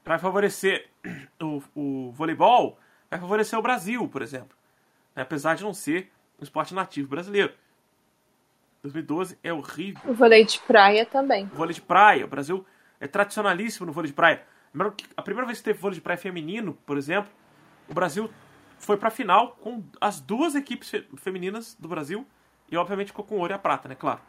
Vai favorecer [clears throat] o, o voleibol, vai favorecer o Brasil, por exemplo. Né? Apesar de não ser um esporte nativo brasileiro. 2012 é horrível. O vôlei de praia também. O vôlei de praia. O Brasil é tradicionalíssimo no vôlei de praia. A primeira vez que teve vôlei de praia feminino, por exemplo, o Brasil foi pra final com as duas equipes femininas do Brasil e, obviamente, ficou com ouro e a prata, né? Claro.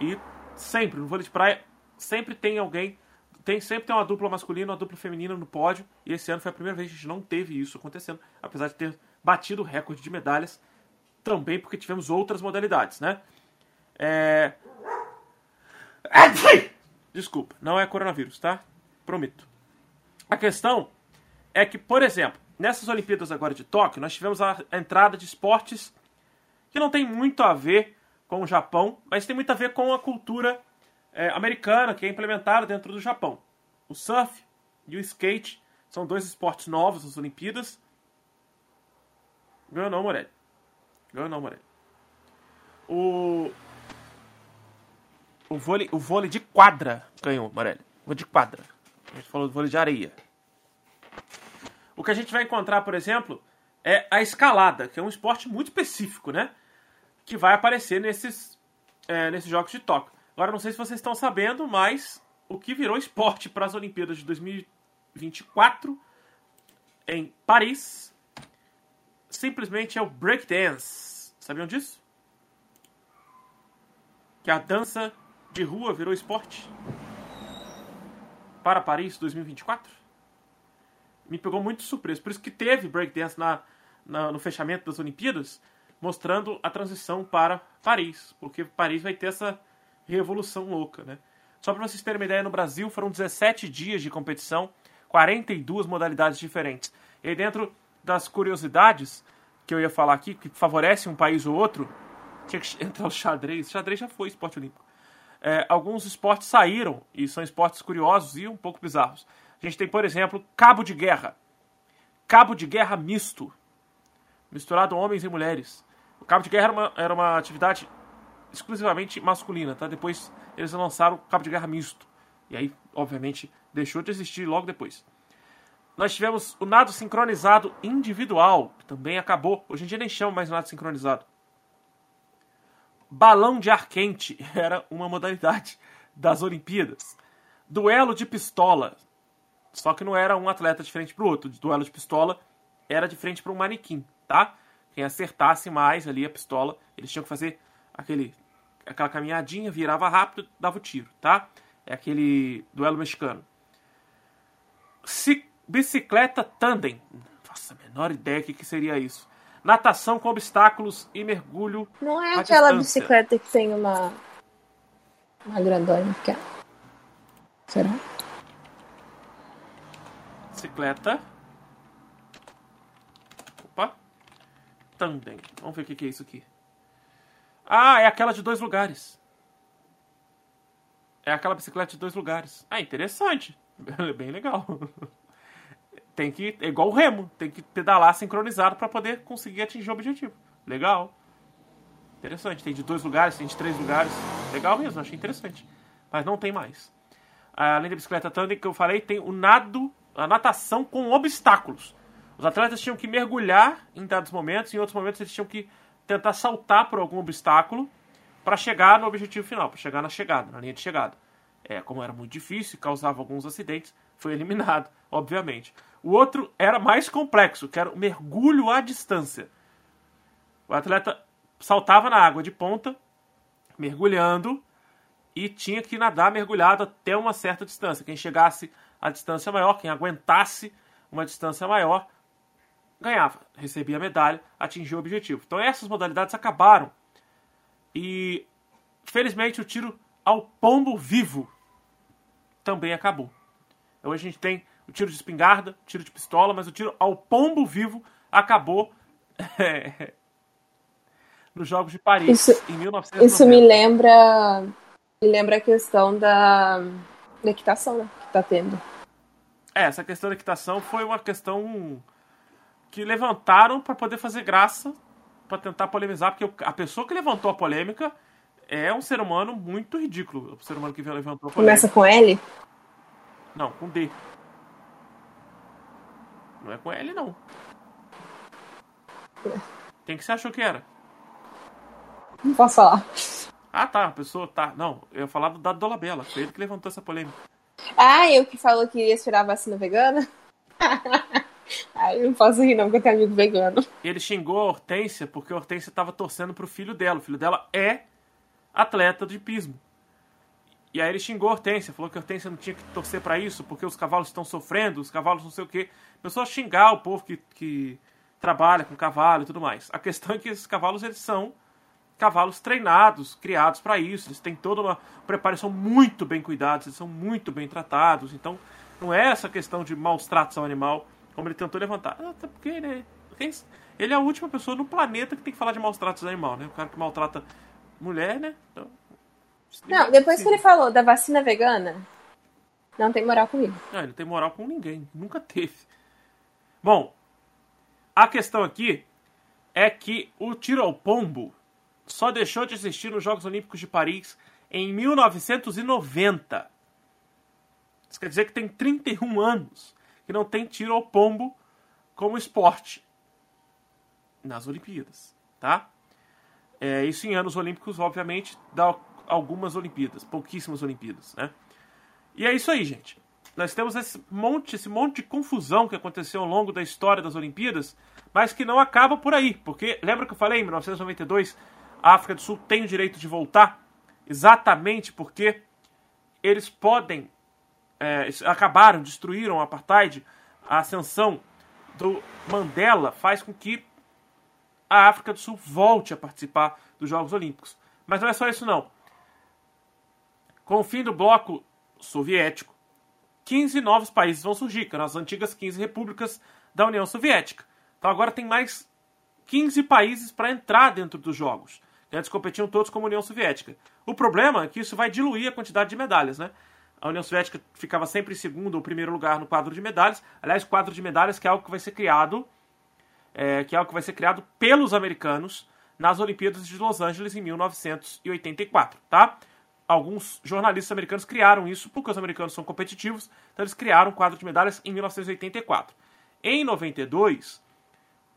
E sempre, no vôlei de praia, sempre tem alguém. Tem, sempre tem uma dupla masculina uma dupla feminina no pódio. E esse ano foi a primeira vez que a gente não teve isso acontecendo. Apesar de ter batido o recorde de medalhas. Também porque tivemos outras modalidades, né? É. Desculpa, não é coronavírus, tá? Prometo. A questão é que, por exemplo, nessas Olimpíadas agora de Tóquio, nós tivemos a entrada de esportes que não tem muito a ver com o Japão, mas tem muito a ver com a cultura é, americana que é implementada dentro do Japão. O surf e o skate são dois esportes novos nas Olimpíadas. Ganhou não, Morelli. Ganhou não, Morelli. O, o vôlei, o vôlei de quadra ganhou, Morelli. Vôlei de quadra. A gente falou do vôlei de areia. O que a gente vai encontrar, por exemplo, é a escalada, que é um esporte muito específico, né? Que vai aparecer nesses, é, nesses Jogos de Tóquio. Agora, não sei se vocês estão sabendo, mas o que virou esporte para as Olimpíadas de 2024 em Paris simplesmente é o breakdance. Sabiam disso? Que a dança de rua virou esporte para Paris 2024? me pegou muito surpreso. Por isso que teve breakdance na, na, no fechamento das Olimpíadas, mostrando a transição para Paris, porque Paris vai ter essa revolução louca, né? Só para vocês terem uma ideia, no Brasil foram 17 dias de competição, 42 modalidades diferentes. E aí dentro das curiosidades que eu ia falar aqui, que favorece um país ou outro, tinha que [laughs] entrar o xadrez. Xadrez já foi esporte olímpico. É, alguns esportes saíram, e são esportes curiosos e um pouco bizarros. A gente tem, por exemplo, cabo de guerra. Cabo de guerra misto. Misturado homens e mulheres. O cabo de guerra era uma, era uma atividade exclusivamente masculina, tá? Depois eles lançaram o cabo de guerra misto. E aí, obviamente, deixou de existir logo depois. Nós tivemos o nado sincronizado individual, que também acabou. Hoje em dia nem chama mais nado sincronizado. Balão de ar quente [laughs] era uma modalidade das Olimpíadas. Duelo de pistola. Só que não era um atleta de frente para o outro. Duelo de pistola era de frente para um manequim, tá? Quem acertasse mais ali a pistola, eles tinham que fazer aquele aquela caminhadinha, virava rápido, dava o tiro, tá? É aquele duelo mexicano. bicicleta tandem. Nossa, a menor ideia que, que seria isso. Natação com obstáculos e mergulho. Não é aquela distância. bicicleta que tem uma. Uma grandona que é. Será? Bicicleta. Opa. Tandem. Vamos ver o que é isso aqui. Ah, é aquela de dois lugares. É aquela bicicleta de dois lugares. Ah, interessante. [laughs] Bem legal. Tem que. É igual o remo, tem que pedalar sincronizado para poder conseguir atingir o objetivo. Legal. Interessante. Tem de dois lugares, tem de três lugares. Legal mesmo, achei interessante. Mas não tem mais. Além da bicicleta tandem que eu falei, tem o nado, a natação com obstáculos. Os atletas tinham que mergulhar em dados momentos, em outros momentos eles tinham que tentar saltar por algum obstáculo para chegar no objetivo final, para chegar na chegada, na linha de chegada. É, como era muito difícil e causava alguns acidentes, foi [laughs] eliminado, obviamente. O outro era mais complexo, que era o mergulho à distância. O atleta saltava na água de ponta, mergulhando, e tinha que nadar mergulhado até uma certa distância. Quem chegasse à distância maior, quem aguentasse uma distância maior, ganhava, recebia a medalha, atingia o objetivo. Então essas modalidades acabaram. E felizmente o tiro ao pombo vivo também acabou. Hoje a gente tem o tiro de espingarda, tiro de pistola, mas o tiro ao pombo vivo acabou [laughs] é, nos Jogos de Paris isso, em 1990. Isso me lembra, me lembra a questão da, da equitação né, que está tendo. É, essa questão da equitação foi uma questão que levantaram para poder fazer graça, para tentar polemizar, porque a pessoa que levantou a polêmica é um ser humano muito ridículo. O ser humano que levantou a polêmica. Começa com L? Não, com D. Não é com L, não. Quem que você achou que era? Não posso falar. Ah, tá. A pessoa tá. Não, eu ia falar do Dado Dolabella. Foi ele que levantou essa polêmica. Ah, eu que falou que ia esperar a vacina vegana? [laughs] Ai, eu não posso rir não, porque eu tenho amigo vegano. Ele xingou a Hortência porque a Hortência estava torcendo pro filho dela. O filho dela é atleta de pismo. E aí ele xingou a Hortência, falou que a Hortência não tinha que torcer para isso, porque os cavalos estão sofrendo, os cavalos não sei o quê. Começou a xingar o povo que, que trabalha com cavalo e tudo mais. A questão é que esses cavalos, eles são cavalos treinados, criados para isso. Eles têm toda uma preparação muito bem cuidados, eles são muito bem tratados. Então, não é essa questão de maus tratos ao animal como ele tentou levantar. Até porque né, ele é a última pessoa no planeta que tem que falar de maus tratos animal, né? O cara que maltrata mulher, né? Então, não, depois que ele falou da vacina vegana, não tem moral comigo. Não, ele não tem moral com ninguém. Nunca teve. Bom, a questão aqui é que o tiro ao pombo só deixou de existir nos Jogos Olímpicos de Paris em 1990. Isso quer dizer que tem 31 anos que não tem tiro ao pombo como esporte nas Olimpíadas, tá? É, isso em anos olímpicos, obviamente, dá algumas Olimpíadas, pouquíssimas Olimpíadas, né? E é isso aí, gente. Nós temos esse monte, esse monte de confusão que aconteceu ao longo da história das Olimpíadas, mas que não acaba por aí, porque lembra que eu falei em 1992, a África do Sul tem o direito de voltar, exatamente porque eles podem é, acabaram, destruíram o apartheid, a ascensão do Mandela faz com que a África do Sul volte a participar dos Jogos Olímpicos. Mas não é só isso não. Com o fim do bloco soviético, 15 novos países vão surgir, que eram as antigas 15 repúblicas da União Soviética. Então agora tem mais 15 países para entrar dentro dos Jogos. Antes competiam todos como União Soviética. O problema é que isso vai diluir a quantidade de medalhas, né? A União Soviética ficava sempre em segundo ou primeiro lugar no quadro de medalhas. Aliás, quadro de medalhas que é algo que vai ser criado, é, que é algo que vai ser criado pelos americanos nas Olimpíadas de Los Angeles em 1984, tá? Alguns jornalistas americanos criaram isso porque os americanos são competitivos, então eles criaram um quadro de medalhas em 1984. Em 92,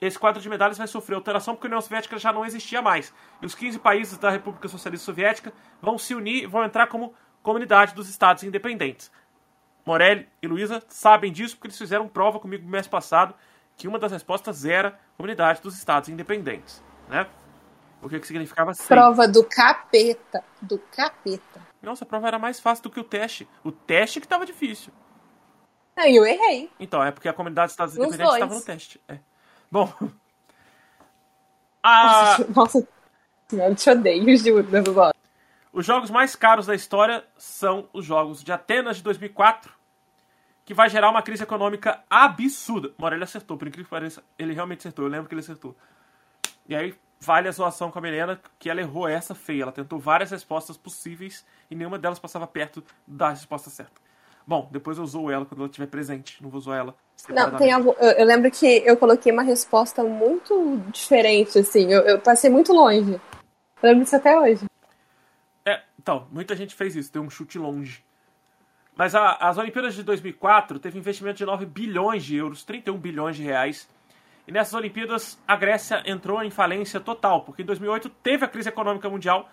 esse quadro de medalhas vai sofrer alteração porque a União Soviética já não existia mais. E os 15 países da República Socialista Soviética vão se unir e vão entrar como comunidade dos Estados Independentes. Morelli e Luísa sabem disso porque eles fizeram prova comigo no mês passado que uma das respostas era comunidade dos Estados Independentes, né? O que, que significava ser. Prova do capeta. Do capeta. Nossa, a prova era mais fácil do que o teste. O teste que estava difícil. Aí eu errei. Então, é porque a comunidade dos Estados Independentes estava no teste. É. Bom. A... [laughs] Nossa, eu te odeio, juro, Os jogos mais caros da história são os jogos de Atenas de 2004, que vai gerar uma crise econômica absurda. Morelli acertou, por incrível que pareça, ele realmente acertou, eu lembro que ele acertou. E aí vale a zoação com a Milena, que ela errou essa feia. Ela tentou várias respostas possíveis e nenhuma delas passava perto da resposta certa. Bom, depois eu uso ela quando ela estiver presente, não vou usar ela. Não, tem algo. Eu, eu, lembro que eu coloquei uma resposta muito diferente, assim. Eu, eu passei muito longe. Eu lembro disso até hoje. É, então, muita gente fez isso, deu um chute longe. Mas a, as Olimpíadas de 2004 teve investimento de 9 bilhões de euros, 31 bilhões de reais. E nessas Olimpíadas a Grécia entrou em falência total, porque em 2008 teve a crise econômica mundial,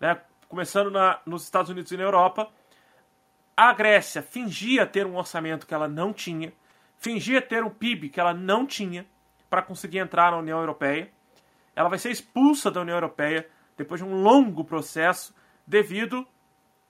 né, começando na, nos Estados Unidos e na Europa a Grécia fingia ter um orçamento que ela não tinha, fingia ter um PIB que ela não tinha para conseguir entrar na União Europeia. Ela vai ser expulsa da União Europeia depois de um longo processo devido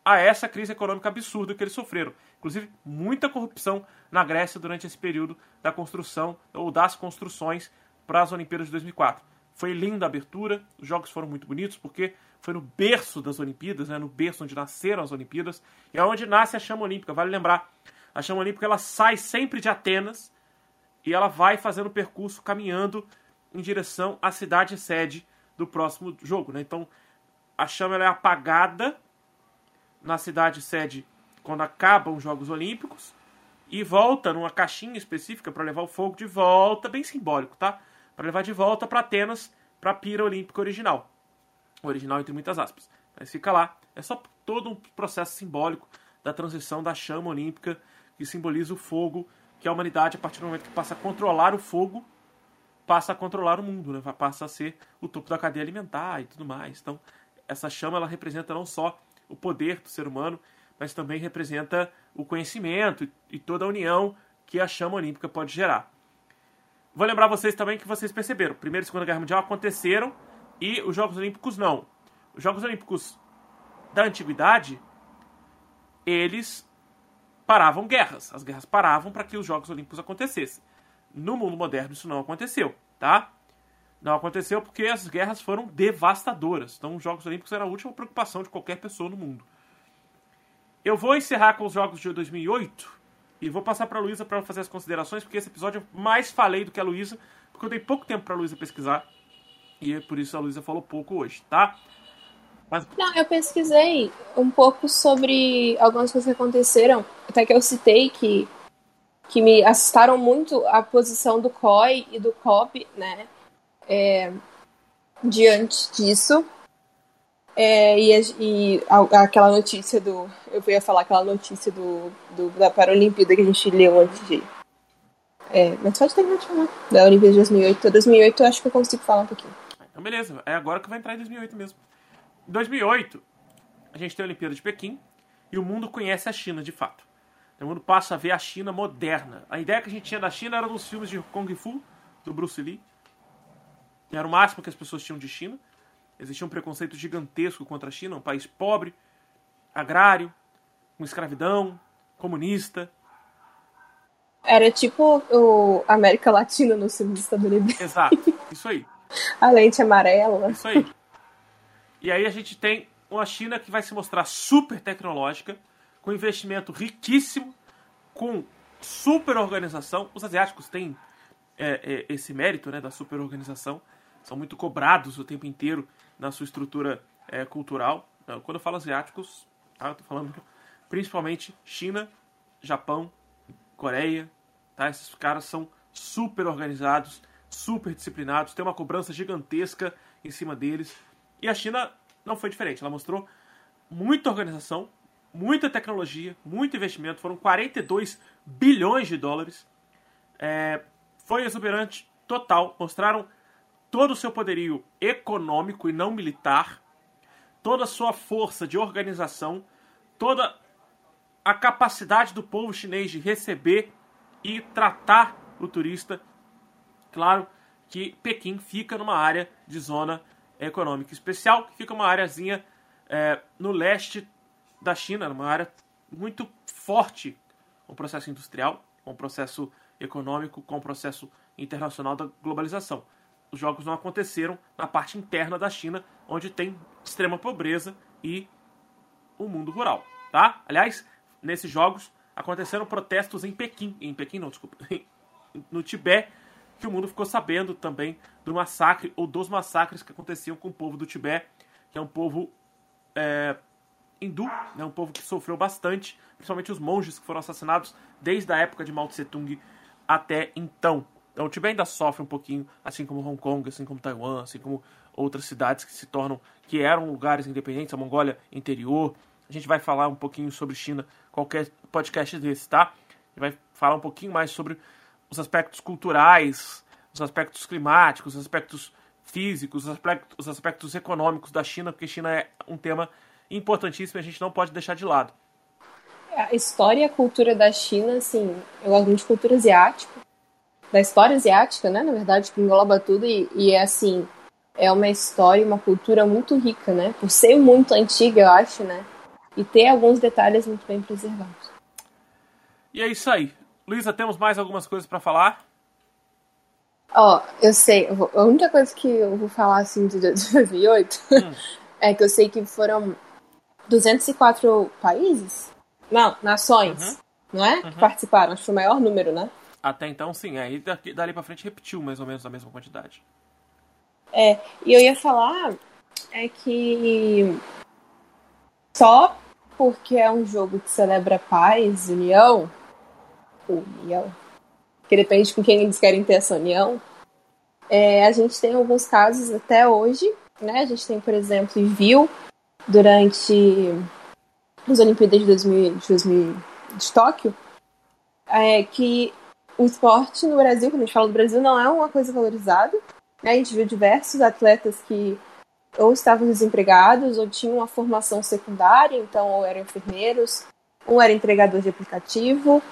a essa crise econômica absurda que eles sofreram. Inclusive, muita corrupção na Grécia durante esse período da construção ou das construções para as Olimpíadas de 2004. Foi linda a abertura, os jogos foram muito bonitos porque foi no berço das Olimpíadas, né, no berço onde nasceram as Olimpíadas, e é onde nasce a chama olímpica. Vale lembrar, a chama olímpica ela sai sempre de Atenas e ela vai fazendo o percurso caminhando em direção à cidade sede do próximo jogo. Né? Então a chama é apagada na cidade sede quando acabam os Jogos Olímpicos e volta numa caixinha específica para levar o fogo de volta, bem simbólico, tá? Para levar de volta para Atenas, para a pira olímpica original original entre muitas aspas. Mas fica lá. É só todo um processo simbólico da transição da chama olímpica que simboliza o fogo, que a humanidade, a partir do momento que passa a controlar o fogo, passa a controlar o mundo, né? passa a ser o topo da cadeia alimentar e tudo mais. Então, essa chama ela representa não só o poder do ser humano, mas também representa o conhecimento e toda a união que a chama olímpica pode gerar. Vou lembrar vocês também que vocês perceberam, Primeira e Segunda Guerra Mundial aconteceram e os Jogos Olímpicos não. Os Jogos Olímpicos da antiguidade, eles paravam guerras. As guerras paravam para que os Jogos Olímpicos acontecessem. No mundo moderno isso não aconteceu, tá? Não aconteceu porque as guerras foram devastadoras. Então os Jogos Olímpicos era a última preocupação de qualquer pessoa no mundo. Eu vou encerrar com os Jogos de 2008 e vou passar para a Luísa para fazer as considerações, porque esse episódio eu mais falei do que a Luísa, porque eu dei pouco tempo para a Luísa pesquisar. E é por isso a Luísa falou pouco hoje, tá? Mas... Não, eu pesquisei um pouco sobre algumas coisas que aconteceram. Até que eu citei que, que me assustaram muito a posição do COI e do COP, né? É, diante disso. É, e, e a, aquela notícia do. Eu ia falar aquela notícia do, do da Paralimpíada que a gente leu antes de. É, mas pode terminar de falar. Da Olimpíada de 2008. 2008 eu acho que eu consigo falar um pouquinho. Então, beleza, é agora que vai entrar em 2008 mesmo. Em 2008, a gente tem a Olimpíada de Pequim e o mundo conhece a China de fato. O mundo passa a ver a China moderna. A ideia que a gente tinha da China era nos filmes de Kung Fu, do Bruce Lee. Era o máximo que as pessoas tinham de China. Existia um preconceito gigantesco contra a China, um país pobre, agrário, com escravidão, comunista. Era tipo o América Latina no filme estadunidense. Exato, [laughs] isso aí. A lente amarela. Isso aí. E aí a gente tem uma China que vai se mostrar super tecnológica, com investimento riquíssimo, com super organização. Os asiáticos têm é, é, esse mérito né, da super organização, são muito cobrados o tempo inteiro na sua estrutura é, cultural. Quando eu falo asiáticos, tá, eu tô falando principalmente China, Japão, Coreia, tá? Esses caras são super organizados, super disciplinados, tem uma cobrança gigantesca em cima deles. E a China não foi diferente, ela mostrou muita organização, muita tecnologia, muito investimento, foram 42 bilhões de dólares. É, foi exuberante total, mostraram todo o seu poderio econômico e não militar, toda a sua força de organização, toda a capacidade do povo chinês de receber e tratar o turista. Claro que Pequim fica numa área de zona econômica especial, que fica uma áreazinha é, no leste da China, uma área muito forte com o processo industrial, com o processo econômico, com o processo internacional da globalização. Os jogos não aconteceram na parte interna da China, onde tem extrema pobreza e o mundo rural, tá? Aliás, nesses jogos aconteceram protestos em Pequim, em Pequim não, desculpa, [laughs] no Tibete, que o mundo ficou sabendo também do massacre ou dos massacres que aconteciam com o povo do Tibete, que é um povo é, hindu, né, um povo que sofreu bastante, principalmente os monges que foram assassinados desde a época de Mao Tse Tung até então. Então o Tibete ainda sofre um pouquinho, assim como Hong Kong, assim como Taiwan, assim como outras cidades que se tornam, que eram lugares independentes, a Mongólia interior. A gente vai falar um pouquinho sobre China, qualquer podcast desse, tá? A gente vai falar um pouquinho mais sobre os aspectos culturais, os aspectos climáticos, os aspectos físicos, os aspectos, os aspectos econômicos da China, porque China é um tema importantíssimo e a gente não pode deixar de lado. A história e a cultura da China, assim, eu gosto muito de cultura asiática, da história asiática, né, na verdade, que engloba tudo e, e é assim, é uma história, uma cultura muito rica, né, por ser muito antiga, eu acho, né, e ter alguns detalhes muito bem preservados. E é isso aí. Luísa, temos mais algumas coisas para falar? Ó, oh, eu sei, a única coisa que eu vou falar assim de 2008 [laughs] hum. [laughs] é que eu sei que foram 204 países? Não, nações, uhum. não é? Uhum. Que participaram, acho que foi o maior número, né? Até então, sim. Aí daqui, dali pra frente repetiu mais ou menos a mesma quantidade. É, e eu ia falar é que só porque é um jogo que celebra paz, união, união, que depende com quem eles querem ter essa união, é, a gente tem alguns casos até hoje, né? A gente tem, por exemplo, e viu durante as Olimpíadas de, 2000, de, 2000, de Tóquio, é, que o esporte no Brasil, quando a gente fala do Brasil, não é uma coisa valorizada. Né? A gente viu diversos atletas que ou estavam desempregados ou tinham uma formação secundária, então ou eram enfermeiros, ou era entregador de aplicativo.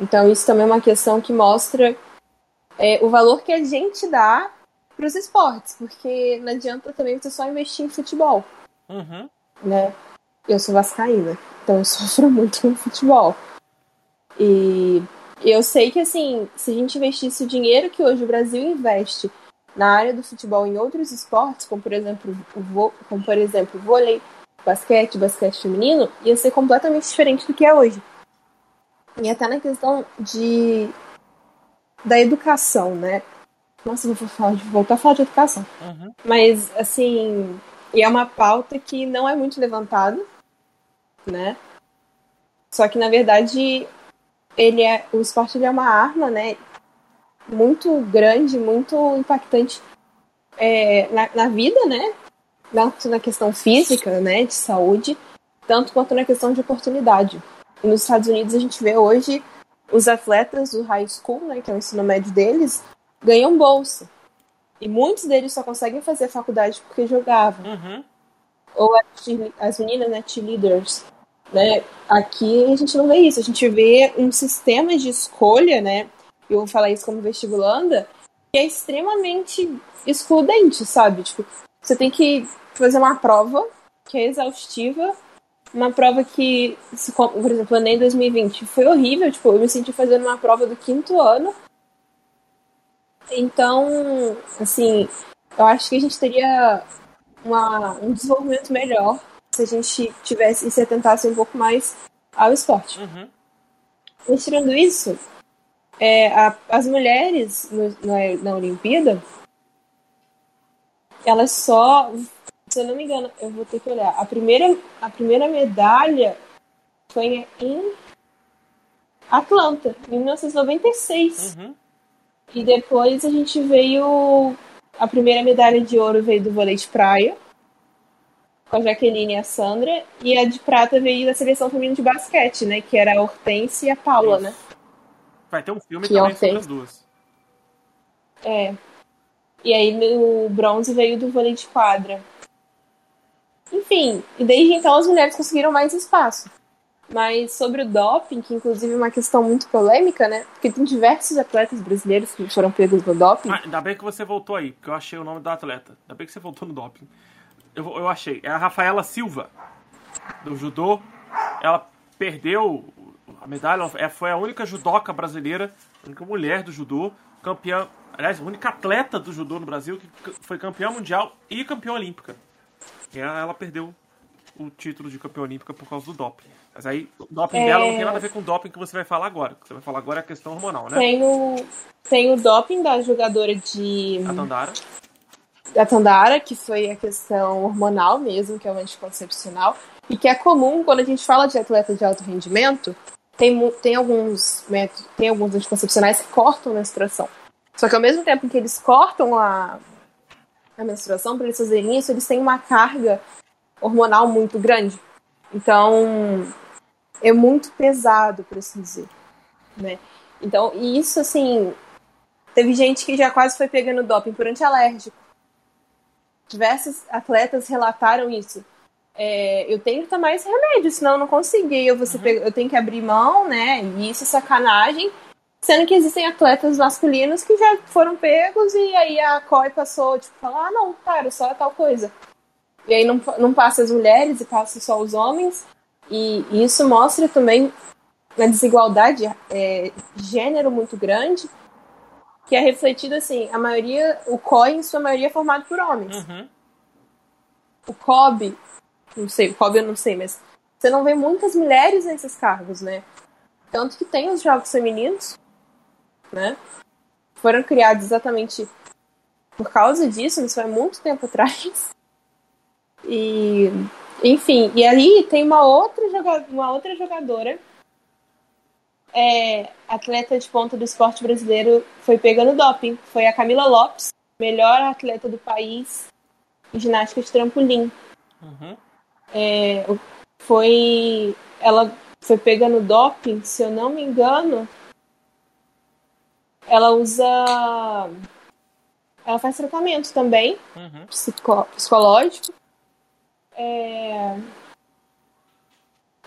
Então isso também é uma questão que mostra é, o valor que a gente dá para os esportes, porque não adianta também você só investir em futebol. Uhum. Né? Eu sou vascaína, então eu [laughs] sofro muito com futebol. E eu sei que assim, se a gente investisse o dinheiro que hoje o Brasil investe na área do futebol em outros esportes, como por exemplo o como por exemplo vôlei, basquete, basquete feminino, ia ser completamente diferente do que é hoje. E até na questão de da educação, né? Nossa, vou, falar, vou voltar a falar de educação. Uhum. Mas, assim, e é uma pauta que não é muito levantada, né? Só que, na verdade, ele é, o esporte ele é uma arma, né? muito grande, muito impactante é, na, na, vida, né? Tanto na questão física, né, de saúde, tanto quanto na questão de oportunidade. E nos Estados Unidos a gente vê hoje os atletas do high school, né, que é o ensino médio deles, ganham bolsa. E muitos deles só conseguem fazer faculdade porque jogavam. Uhum. Ou as meninas, né, cheerleaders. Né? Aqui a gente não vê isso, a gente vê um sistema de escolha, né, eu vou falar isso como vestibulanda, que é extremamente excludente, sabe? Tipo, você tem que fazer uma prova que é exaustiva, uma prova que, por exemplo, em 2020 foi horrível, tipo, eu me senti fazendo uma prova do quinto ano. Então, assim, eu acho que a gente teria uma, um desenvolvimento melhor se a gente tivesse se atentasse um pouco mais ao esporte. Uhum. Mas tirando isso, é, a, as mulheres no, na, na Olimpíada, elas só se eu não me engano, eu vou ter que olhar. A primeira, a primeira medalha foi em Atlanta, em 1996. Uhum. E depois a gente veio. A primeira medalha de ouro veio do vôlei de praia, com a Jaqueline e a Sandra. E a de prata veio da seleção feminina de basquete, né? Que era a Hortense e a Paula, Isso. né? Vai ter um filme que também sobre as duas. É. E aí o bronze veio do vôlei de quadra. Enfim, e desde então as mulheres conseguiram mais espaço. Mas sobre o doping, que inclusive é uma questão muito polêmica, né? Porque tem diversos atletas brasileiros que foram pegos no doping. Ah, ainda bem que você voltou aí, porque eu achei o nome da atleta. Ainda bem que você voltou no doping. Eu, eu achei. É a Rafaela Silva, do judô. Ela perdeu a medalha, é, foi a única judoca brasileira, a única mulher do judô, campeã, aliás, a única atleta do judô no Brasil que foi campeã mundial e campeã olímpica. E ela perdeu o título de campeã olímpica por causa do doping. Mas aí, o doping é... dela não tem nada a ver com o doping que você vai falar agora. O que você vai falar agora é a questão hormonal, né? Tem o, tem o doping da jogadora de. A Tandara. Da Tandara, que foi a questão hormonal mesmo, que é o anticoncepcional. E que é comum quando a gente fala de atleta de alto rendimento, tem, tem alguns tem alguns anticoncepcionais que cortam a menstruação. Só que ao mesmo tempo que eles cortam a, a menstruação, para eles fazerem isso, eles têm uma carga hormonal muito grande. Então, é muito pesado, por assim dizer. Né? Então, e isso, assim, teve gente que já quase foi pegando doping por antialérgico. Diversos atletas relataram isso. É, eu tenho que tomar esse remédio, senão eu não consigo. eu, você uhum. eu tenho que abrir mão, né? E isso é sacanagem. Sendo que existem atletas masculinos que já foram pegos e aí a COI passou, tipo, falar, ah, não, para, só tal coisa. E aí não, não passa as mulheres e passa só os homens. E, e isso mostra também uma desigualdade é, gênero muito grande, que é refletido assim, a maioria, o COI em sua maioria é formado por homens. Uhum. O COB, não sei, o COB eu não sei, mas você não vê muitas mulheres nesses cargos, né? Tanto que tem os jogos femininos, né? Foram criados exatamente por causa disso, isso foi muito tempo atrás. E, enfim, e aí tem uma outra, jogadora, uma outra jogadora, é, atleta de ponta do esporte brasileiro, foi pegando doping. Foi a Camila Lopes, melhor atleta do país em ginástica de trampolim. Uhum. É, foi. Ela foi pegando doping, se eu não me engano, ela usa. Ela faz tratamento também, uhum. psico... psicológico. É...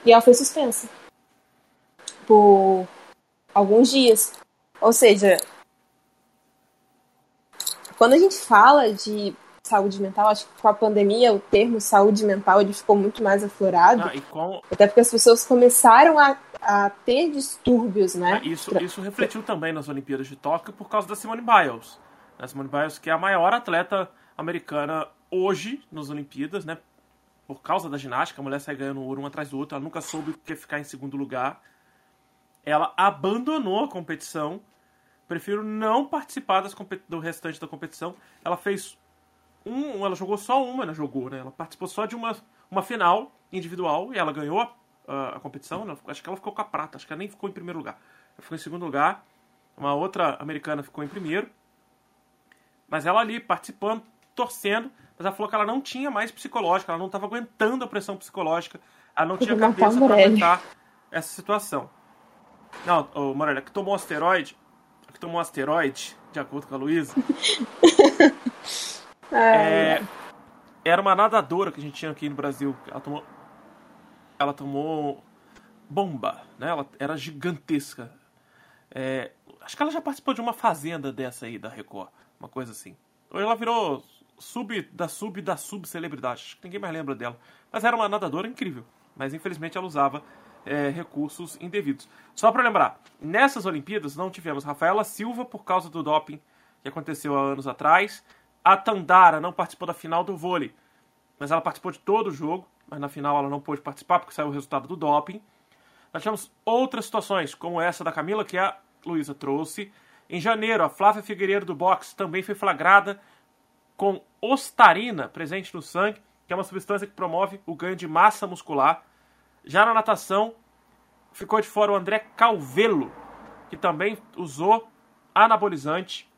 E ela foi suspensa por alguns dias. Ou seja, quando a gente fala de saúde mental, acho que com a pandemia o termo saúde mental ele ficou muito mais aflorado. Ah, com... Até porque as pessoas começaram a a ter distúrbios, né? Ah, isso, isso refletiu também nas Olimpíadas de Tóquio por causa da Simone Biles. A Simone Biles, que é a maior atleta americana hoje nas Olimpíadas, né? Por causa da ginástica, a mulher sai ganhando ouro um atrás do outro, ela nunca soube o que é ficar em segundo lugar. Ela abandonou a competição, prefiro não participar das, do restante da competição. Ela fez um, ela jogou só uma, ela jogou, né? Ela participou só de uma, uma final individual e ela ganhou a a, a competição. Ela, acho que ela ficou com a prata, acho que ela nem ficou em primeiro lugar. Ela ficou em segundo lugar. Uma outra americana ficou em primeiro. Mas ela ali participando, torcendo, mas ela falou que ela não tinha mais psicológica, ela não estava aguentando a pressão psicológica, ela não tinha cabeça para aguentar essa situação. Não, o Morelli, que tomou asteroide, que tomou asteroide, de acordo com a Luísa, [laughs] é, era uma nadadora que a gente tinha aqui no Brasil. Ela tomou ela tomou bomba, né? Ela era gigantesca. É, acho que ela já participou de uma fazenda dessa aí da Record, uma coisa assim. Ou ela virou sub da sub da sub celebridade. Acho que ninguém mais lembra dela. Mas era uma nadadora incrível, mas infelizmente ela usava é, recursos indevidos. Só para lembrar, nessas Olimpíadas não tivemos Rafaela Silva por causa do doping que aconteceu há anos atrás. A Tandara não participou da final do vôlei, mas ela participou de todo o jogo, mas na final ela não pôde participar porque saiu o resultado do doping. Nós tivemos outras situações, como essa da Camila, que a Luísa trouxe. Em janeiro, a Flávia Figueiredo do boxe também foi flagrada com ostarina presente no sangue, que é uma substância que promove o ganho de massa muscular. Já na natação, ficou de fora o André Calvelo, que também usou anabolizante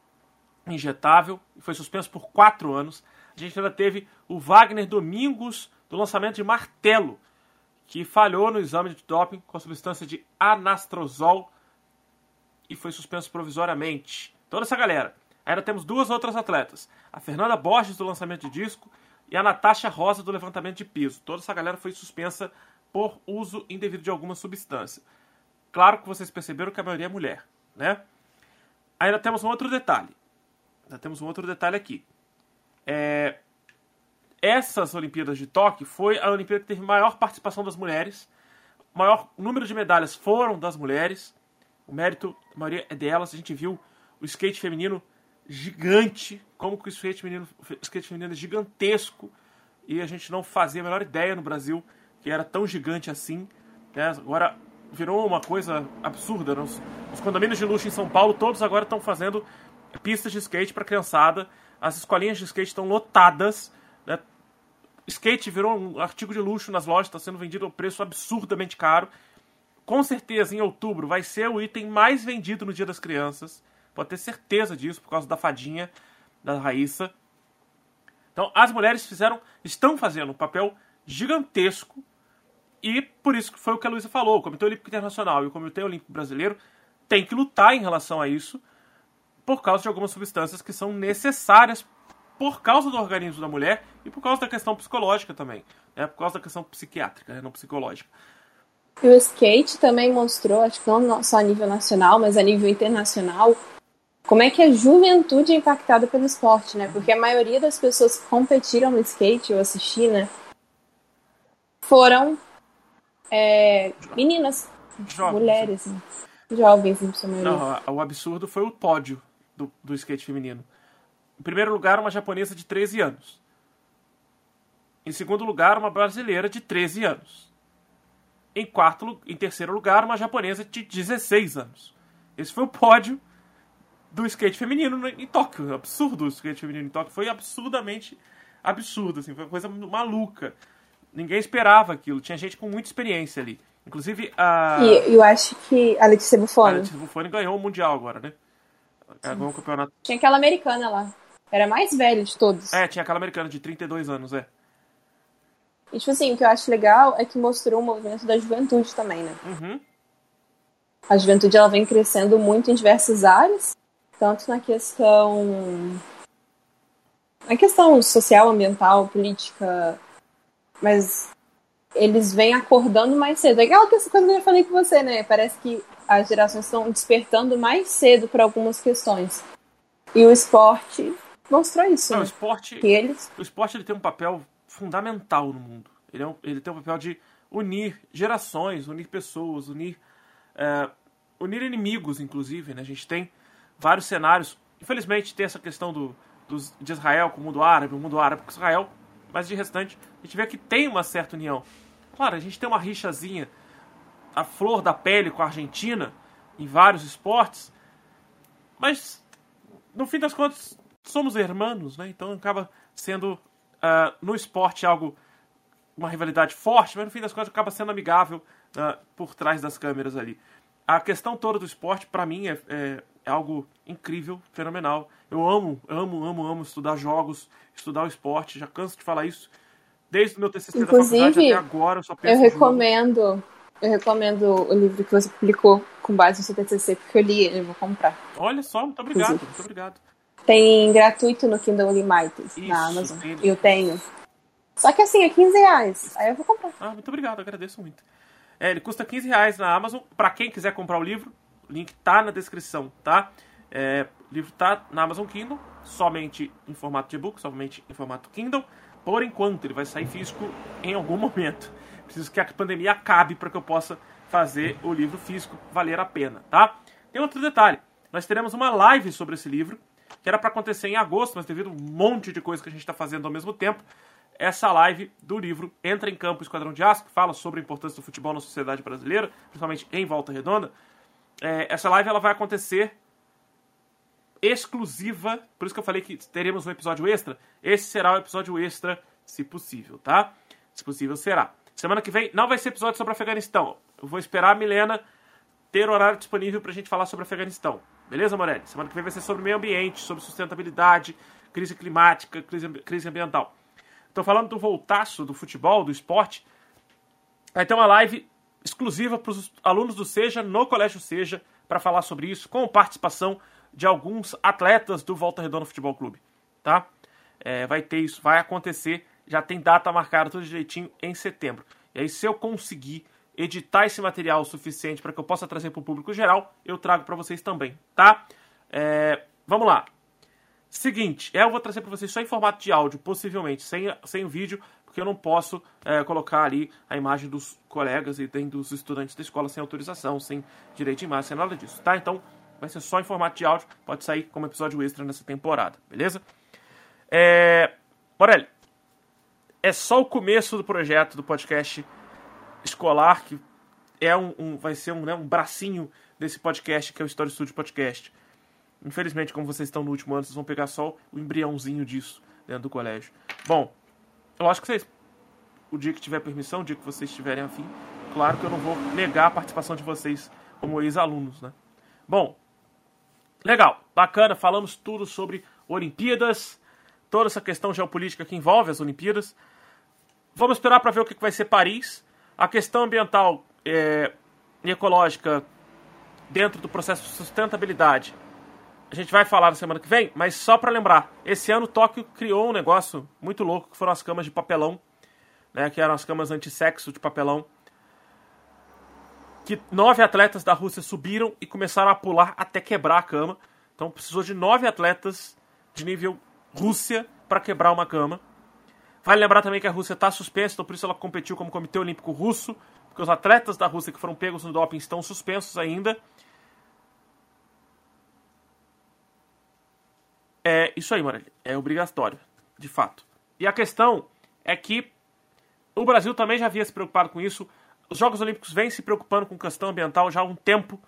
injetável e foi suspenso por quatro anos. A gente ainda teve o Wagner Domingos do lançamento de martelo, que falhou no exame de doping com a substância de anastrozol e foi suspenso provisoriamente. Toda essa galera. Ainda temos duas outras atletas: a Fernanda Borges do lançamento de disco e a Natasha Rosa do levantamento de peso. Toda essa galera foi suspensa por uso indevido de alguma substância. Claro que vocês perceberam que a maioria é mulher, né? Ainda temos um outro detalhe. Ainda temos um outro detalhe aqui. É... Essas Olimpíadas de Tóquio foi a Olimpíada que teve maior participação das mulheres. Maior número de medalhas foram das mulheres. O mérito, a maioria é delas. A gente viu o skate feminino gigante, como que o skate feminino, skate feminino é gigantesco. E a gente não fazia a menor ideia no Brasil que era tão gigante assim. Né? Agora virou uma coisa absurda. Né? Os, os, condomínios de luxo em São Paulo, todos agora estão fazendo pistas de skate para criançada. As escolinhas de skate estão lotadas. Né? Skate virou um artigo de luxo nas lojas, está sendo vendido a um preço absurdamente caro. Com certeza, em outubro, vai ser o item mais vendido no Dia das Crianças. Pode ter certeza disso, por causa da fadinha da Raíssa. Então, as mulheres fizeram, estão fazendo um papel gigantesco e por isso que foi o que a Luísa falou, o Comitê Olímpico Internacional e o Comitê Olímpico Brasileiro têm que lutar em relação a isso por causa de algumas substâncias que são necessárias por causa do organismo da mulher e por causa da questão psicológica também, né? por causa da questão psiquiátrica, né? não psicológica. E o skate também mostrou, acho que não só a nível nacional, mas a nível internacional, como é que a juventude é impactada pelo esporte, né? Porque a maioria das pessoas que competiram no skate, eu assisti, né? Foram é, meninas, jovens. mulheres, né? jovens. Não, o absurdo foi o pódio do, do skate feminino. Em primeiro lugar, uma japonesa de 13 anos. Em segundo lugar, uma brasileira de 13 anos. Em quarto, em terceiro lugar, uma japonesa de 16 anos. Esse foi o pódio do skate feminino em Tóquio. Absurdo o skate feminino em Tóquio. Foi absurdamente absurdo, assim, foi uma coisa maluca. Ninguém esperava aquilo. Tinha gente com muita experiência ali. Inclusive a. E eu acho que a Letícia Buffoni. A Letícia Buffoni ganhou o Mundial agora, né? Ela ganhou o campeonato. Tinha aquela americana lá. Era a mais velha de todos. É, tinha aquela americana de 32 anos, é. E, tipo assim, o que eu acho legal é que mostrou o movimento da juventude também, né? Uhum. A juventude, ela vem crescendo muito em diversas áreas. Tanto na questão... Na questão social, ambiental, política, mas eles vêm acordando mais cedo. É aquela coisa que eu falei com você, né? Parece que as gerações estão despertando mais cedo para algumas questões. E o esporte mostrou isso. Não, né? o esporte, que eles... o esporte ele tem um papel fundamental no mundo. Ele, é um, ele tem um papel de unir gerações, unir pessoas, unir, é, unir inimigos, inclusive. Né? A gente tem vários cenários. Infelizmente, tem essa questão do, dos, de Israel com o mundo árabe, o mundo árabe com Israel mas de restante, a gente vê que tem uma certa união. Claro, a gente tem uma rixazinha, a flor da pele com a Argentina, em vários esportes, mas no fim das contas somos irmãos, né? Então acaba sendo uh, no esporte algo uma rivalidade forte, mas no fim das contas acaba sendo amigável uh, por trás das câmeras ali. A questão toda do esporte, para mim, é, é, é, algo incrível, fenomenal. Eu amo, amo, amo, amo estudar jogos, estudar o esporte. Já canso de falar isso. Desde o meu TCC Inclusive, da faculdade até agora, eu só penso Eu recomendo, eu recomendo o livro que você publicou com base no seu TCC, porque eu li ele, eu vou comprar. Olha só, muito obrigado, Inclusive. muito obrigado. Tem gratuito no Kindle Unlimited, isso, na Amazon. Ele... Eu tenho. Só que assim, é 15 reais. Aí eu vou comprar. Ah, muito obrigado, agradeço muito. É, ele custa 15 reais na Amazon. Para quem quiser comprar o livro, o link tá na descrição, tá? É, o livro tá na Amazon Kindle, somente em formato de e-book, somente em formato Kindle. Por enquanto, ele vai sair físico em algum [laughs] momento. Preciso que a pandemia acabe para que eu possa fazer o livro físico valer a pena, tá? Tem outro detalhe. Nós teremos uma live sobre esse livro, que era para acontecer em agosto, mas devido a um monte de coisa que a gente está fazendo ao mesmo tempo, essa live do livro Entra em Campo Esquadrão de Aço, que fala sobre a importância do futebol na sociedade brasileira, principalmente em Volta Redonda. É, essa live ela vai acontecer exclusiva, por isso que eu falei que teremos um episódio extra. Esse será o episódio extra, se possível, tá? Se possível, será. Semana que vem não vai ser episódio sobre Afeganistão. Eu vou esperar a Milena ter horário disponível pra gente falar sobre Afeganistão. Beleza, Morelli? Semana que vem vai ser sobre meio ambiente, sobre sustentabilidade, crise climática, crise, crise ambiental. Estou falando do voltaço do futebol, do esporte. Vai ter uma live exclusiva para os alunos do Seja, no Colégio Seja, para falar sobre isso, com participação de alguns atletas do Volta Redonda Futebol Clube, tá? É, vai ter isso, vai acontecer, já tem data marcada tudo direitinho em setembro. E aí, se eu conseguir editar esse material o suficiente para que eu possa trazer para o público geral, eu trago para vocês também, tá? É, vamos lá. Seguinte, eu vou trazer para vocês só em formato de áudio, possivelmente, sem, sem vídeo, porque eu não posso é, colocar ali a imagem dos colegas e dos estudantes da escola sem autorização, sem direito de imagem, sem nada disso, tá? Então, vai ser só em formato de áudio, pode sair como episódio extra nessa temporada, beleza? É... Morelli, é só o começo do projeto do podcast escolar, que é um, um vai ser um, né, um bracinho desse podcast, que é o Story Studio Podcast. Infelizmente, como vocês estão no último ano, vocês vão pegar só o embriãozinho disso dentro do colégio. Bom, eu acho que vocês, o dia que tiver permissão, o dia que vocês estiverem afim, claro que eu não vou negar a participação de vocês como ex-alunos, né? Bom, Legal, bacana, falamos tudo sobre Olimpíadas, toda essa questão geopolítica que envolve as Olimpíadas. Vamos esperar para ver o que vai ser Paris. A questão ambiental é, e ecológica dentro do processo de sustentabilidade. A gente vai falar na semana que vem, mas só para lembrar, esse ano Tóquio criou um negócio muito louco que foram as camas de papelão, né, que eram as camas antissexo de papelão que nove atletas da Rússia subiram e começaram a pular até quebrar a cama. Então precisou de nove atletas de nível Rússia para quebrar uma cama. Vale lembrar também que a Rússia está suspensa, então por isso ela competiu como Comitê Olímpico Russo, porque os atletas da Rússia que foram pegos no doping estão suspensos ainda. É isso aí, Morelli. É obrigatório, de fato. E a questão é que o Brasil também já havia se preocupado com isso os Jogos Olímpicos vêm se preocupando com questão ambiental já há um tempo.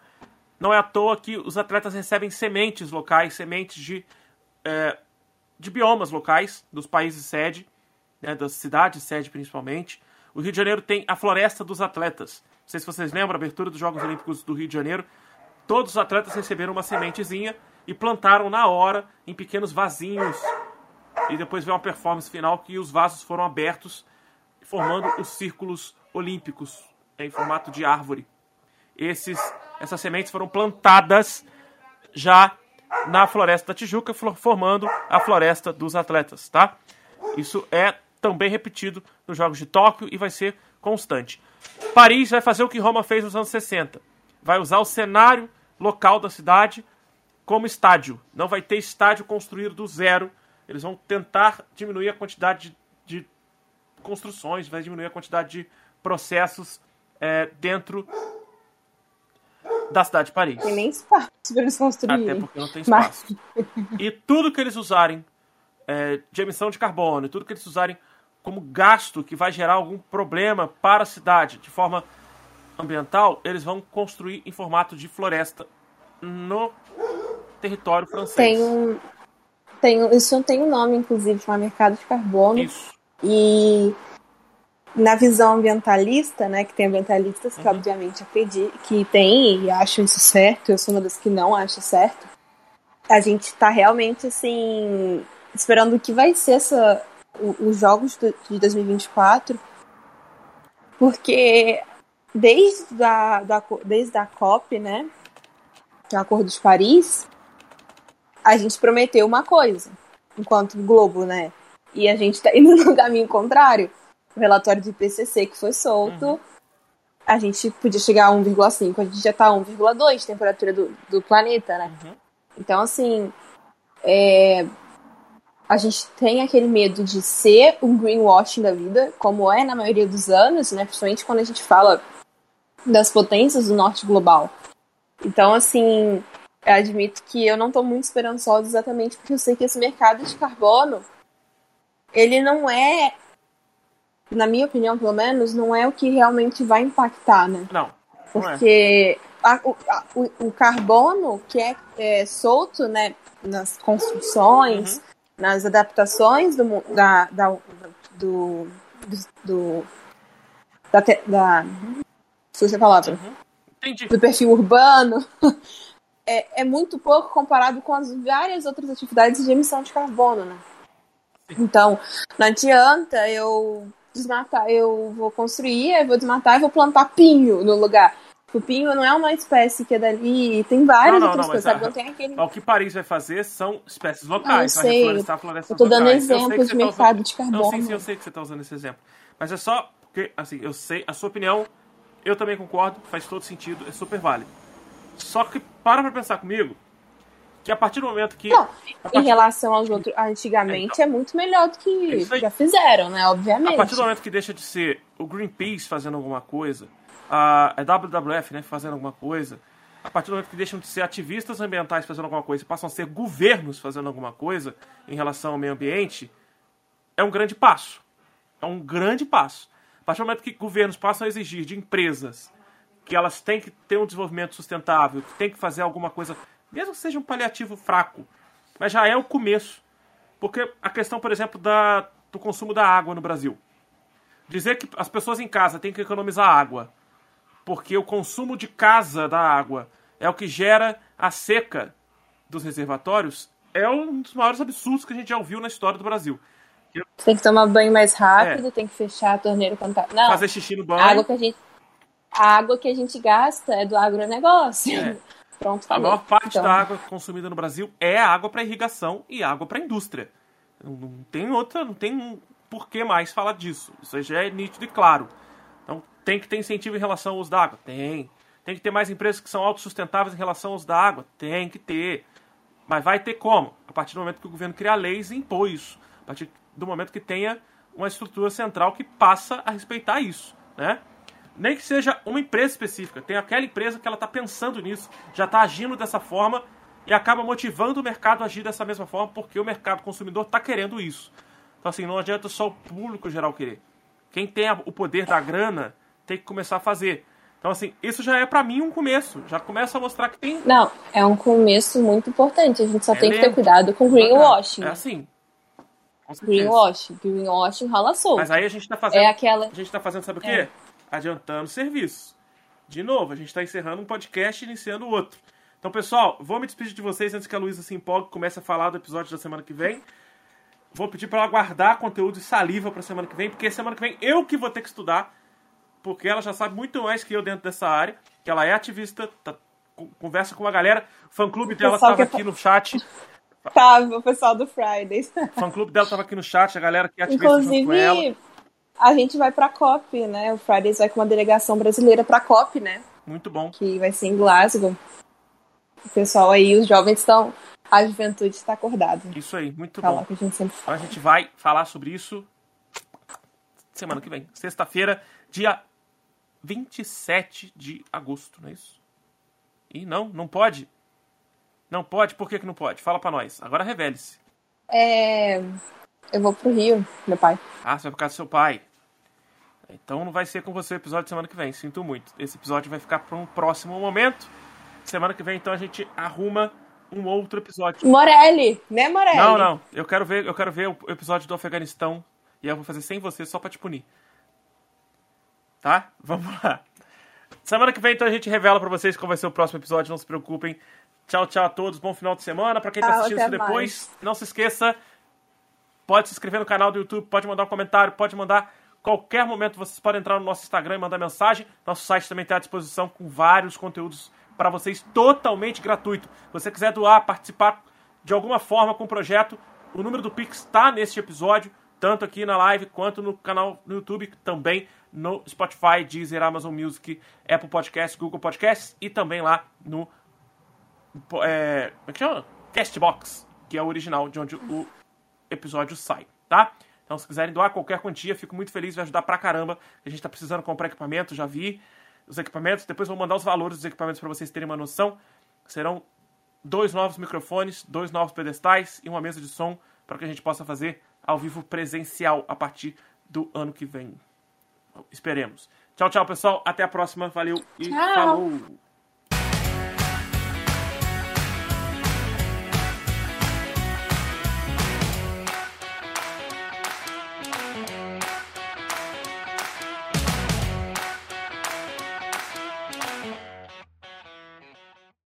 Não é à toa que os atletas recebem sementes locais, sementes de, é, de biomas locais, dos países sede, né, das cidades sede principalmente. O Rio de Janeiro tem a Floresta dos Atletas. Não sei se vocês lembram, a abertura dos Jogos Olímpicos do Rio de Janeiro. Todos os atletas receberam uma sementezinha e plantaram na hora em pequenos vasinhos. E depois veio uma performance final que os vasos foram abertos, formando os círculos olímpicos, em formato de árvore. Esses, essas sementes foram plantadas já na floresta da Tijuca, formando a floresta dos atletas, tá? Isso é também repetido nos Jogos de Tóquio e vai ser constante. Paris vai fazer o que Roma fez nos anos 60. Vai usar o cenário local da cidade como estádio. Não vai ter estádio construído do zero. Eles vão tentar diminuir a quantidade de, de construções, vai diminuir a quantidade de processos é, dentro da cidade de Paris. Tem nem espaço para eles construírem. Até porque não tem espaço. Mas... E tudo que eles usarem é, de emissão de carbono, tudo que eles usarem como gasto que vai gerar algum problema para a cidade de forma ambiental, eles vão construir em formato de floresta no território francês. Tem um, tem, isso tem um nome, inclusive, chama mercado de carbono. Isso. E na visão ambientalista, né, que tem ambientalistas que uhum. obviamente acreditam, que tem e acham isso certo, eu sou uma das que não acha certo. A gente está realmente assim esperando o que vai ser essa os jogos de 2024, porque desde a, da, desde a COP, né, que é o Acordo de Paris, a gente prometeu uma coisa, enquanto Globo, né, e a gente está indo [laughs] no caminho contrário o relatório do IPCC que foi solto, uhum. a gente podia chegar a 1,5, a gente já tá a 1,2 de temperatura do, do planeta, né? Uhum. Então, assim, é, a gente tem aquele medo de ser um greenwashing da vida, como é na maioria dos anos, né? Principalmente quando a gente fala das potências do norte global. Então, assim, admito que eu não estou muito esperançosa exatamente porque eu sei que esse mercado de carbono, ele não é, na minha opinião, pelo menos, não é o que realmente vai impactar, né? Não. não é. Porque a, a, o, o, carbono que é, é, solto, né, nas construções, uhum. nas adaptações do, da, da do, do, da, da, da, palavra. Uhum. Do perfil urbano [laughs] é, é muito pouco comparado com as várias outras atividades de emissão de carbono, né? Então, não adianta eu desmatar, eu vou construir, eu vou desmatar e vou plantar pinho no lugar. O pinho não é uma espécie que é dali, tem várias não, não, outras não, coisas, sabe? Não tem aquele... O que Paris vai fazer são espécies locais, ah, eu sei. reflorestar florestas Eu tô dando locais. exemplos de mercado usando... de carbono. Não, sim, sim, eu sei que você está usando esse exemplo. Mas é só porque, assim, eu sei, a sua opinião, eu também concordo, faz todo sentido, é super válido. Só que para pra pensar comigo que a partir do momento que. Não, partir... em relação aos outros, antigamente é, então, é muito melhor do que já fizeram, né? Obviamente. A partir do momento que deixa de ser o Greenpeace fazendo alguma coisa, a, a é WWF né, fazendo alguma coisa, a partir do momento que deixam de ser ativistas ambientais fazendo alguma coisa e passam a ser governos fazendo alguma coisa em relação ao meio ambiente, é um grande passo. É um grande passo. A partir do momento que governos passam a exigir de empresas que elas têm que ter um desenvolvimento sustentável, que têm que fazer alguma coisa, mesmo que seja um paliativo fraco, mas já é o começo. Porque a questão, por exemplo, da, do consumo da água no Brasil. Dizer que as pessoas em casa têm que economizar água, porque o consumo de casa da água é o que gera a seca dos reservatórios, é um dos maiores absurdos que a gente já ouviu na história do Brasil. Tem que tomar banho mais rápido, é. tem que fechar a torneira quando tá. Não, Fazer xixi no banho. A água que a gente a água que a gente gasta é do agronegócio. É. [laughs] Pronto. A maior parte então... da água consumida no Brasil é água para irrigação e água para indústria. Não tem outra, não tem por que mais falar disso. Isso já é nítido e claro. Então tem que ter incentivo em relação ao uso da água? Tem. Tem que ter mais empresas que são autossustentáveis em relação ao uso da água? Tem que ter. Mas vai ter como? A partir do momento que o governo criar leis e impor isso. A partir do momento que tenha uma estrutura central que passa a respeitar isso. Né? Nem que seja uma empresa específica. Tem aquela empresa que ela está pensando nisso, já está agindo dessa forma e acaba motivando o mercado a agir dessa mesma forma porque o mercado consumidor está querendo isso. Então, assim, não adianta só o público geral querer. Quem tem o poder da grana tem que começar a fazer. Então, assim, isso já é para mim um começo. Já começa a mostrar que tem. Não, é um começo muito importante. A gente só é tem que ter cuidado com greenwashing. É assim. Greenwashing. Greenwashing rola solto. Mas aí a gente tá fazendo. É aquela... A gente tá fazendo, sabe o quê? É adiantando serviço. De novo, a gente está encerrando um podcast e iniciando outro. Então, pessoal, vou me despedir de vocês antes que a Luísa se empolgue e comece a falar do episódio da semana que vem. Vou pedir para ela guardar conteúdo e saliva para semana que vem, porque semana que vem eu que vou ter que estudar, porque ela já sabe muito mais que eu dentro dessa área, que ela é ativista, tá, conversa com a galera, o fã-clube dela estava é aqui no chat. Tava, o pessoal do Fridays. O fã-clube dela estava aqui no chat, a galera que é ativista Inclusive, com ela a gente vai pra COP, né? O Fridays vai com uma delegação brasileira pra COP, né? Muito bom. Que vai ser em Glasgow. O pessoal aí, os jovens estão. A juventude está acordada. Isso aí, muito Falar bom. Que a, gente sempre fala. Então a gente vai falar sobre isso semana que vem. Sexta-feira, dia 27 de agosto, não é isso? E não, não pode? Não pode? Por que, que não pode? Fala pra nós. Agora revele-se. É. Eu vou pro Rio, meu pai. Ah, você vai por causa do seu pai. Então não vai ser com você o episódio semana que vem, sinto muito. Esse episódio vai ficar para um próximo momento. Semana que vem, então, a gente arruma um outro episódio. Morelli, né, Morelli? Não, não. Eu quero ver, eu quero ver o episódio do Afeganistão e eu vou fazer sem você só pra te punir. Tá? Vamos lá. Semana que vem, então, a gente revela pra vocês qual vai ser o próximo episódio, não se preocupem. Tchau, tchau a todos, bom final de semana. Pra quem tá assistindo isso depois, mais. não se esqueça Pode se inscrever no canal do YouTube, pode mandar um comentário, pode mandar qualquer momento. Vocês podem entrar no nosso Instagram e mandar mensagem. Nosso site também está à disposição com vários conteúdos para vocês totalmente gratuito. Se você quiser doar, participar de alguma forma com o projeto, o número do Pix está neste episódio, tanto aqui na live quanto no canal no YouTube, também no Spotify, Deezer, Amazon Music, Apple Podcasts, Google Podcasts e também lá no é, como é que chama? Castbox, que é o original de onde o episódio sai, tá? Então, se quiserem doar qualquer quantia, fico muito feliz, vai ajudar pra caramba. A gente tá precisando comprar equipamento, já vi os equipamentos. Depois vou mandar os valores dos equipamentos para vocês terem uma noção. Serão dois novos microfones, dois novos pedestais e uma mesa de som para que a gente possa fazer ao vivo presencial a partir do ano que vem. Esperemos. Tchau, tchau, pessoal. Até a próxima. Valeu e Tchau. falou!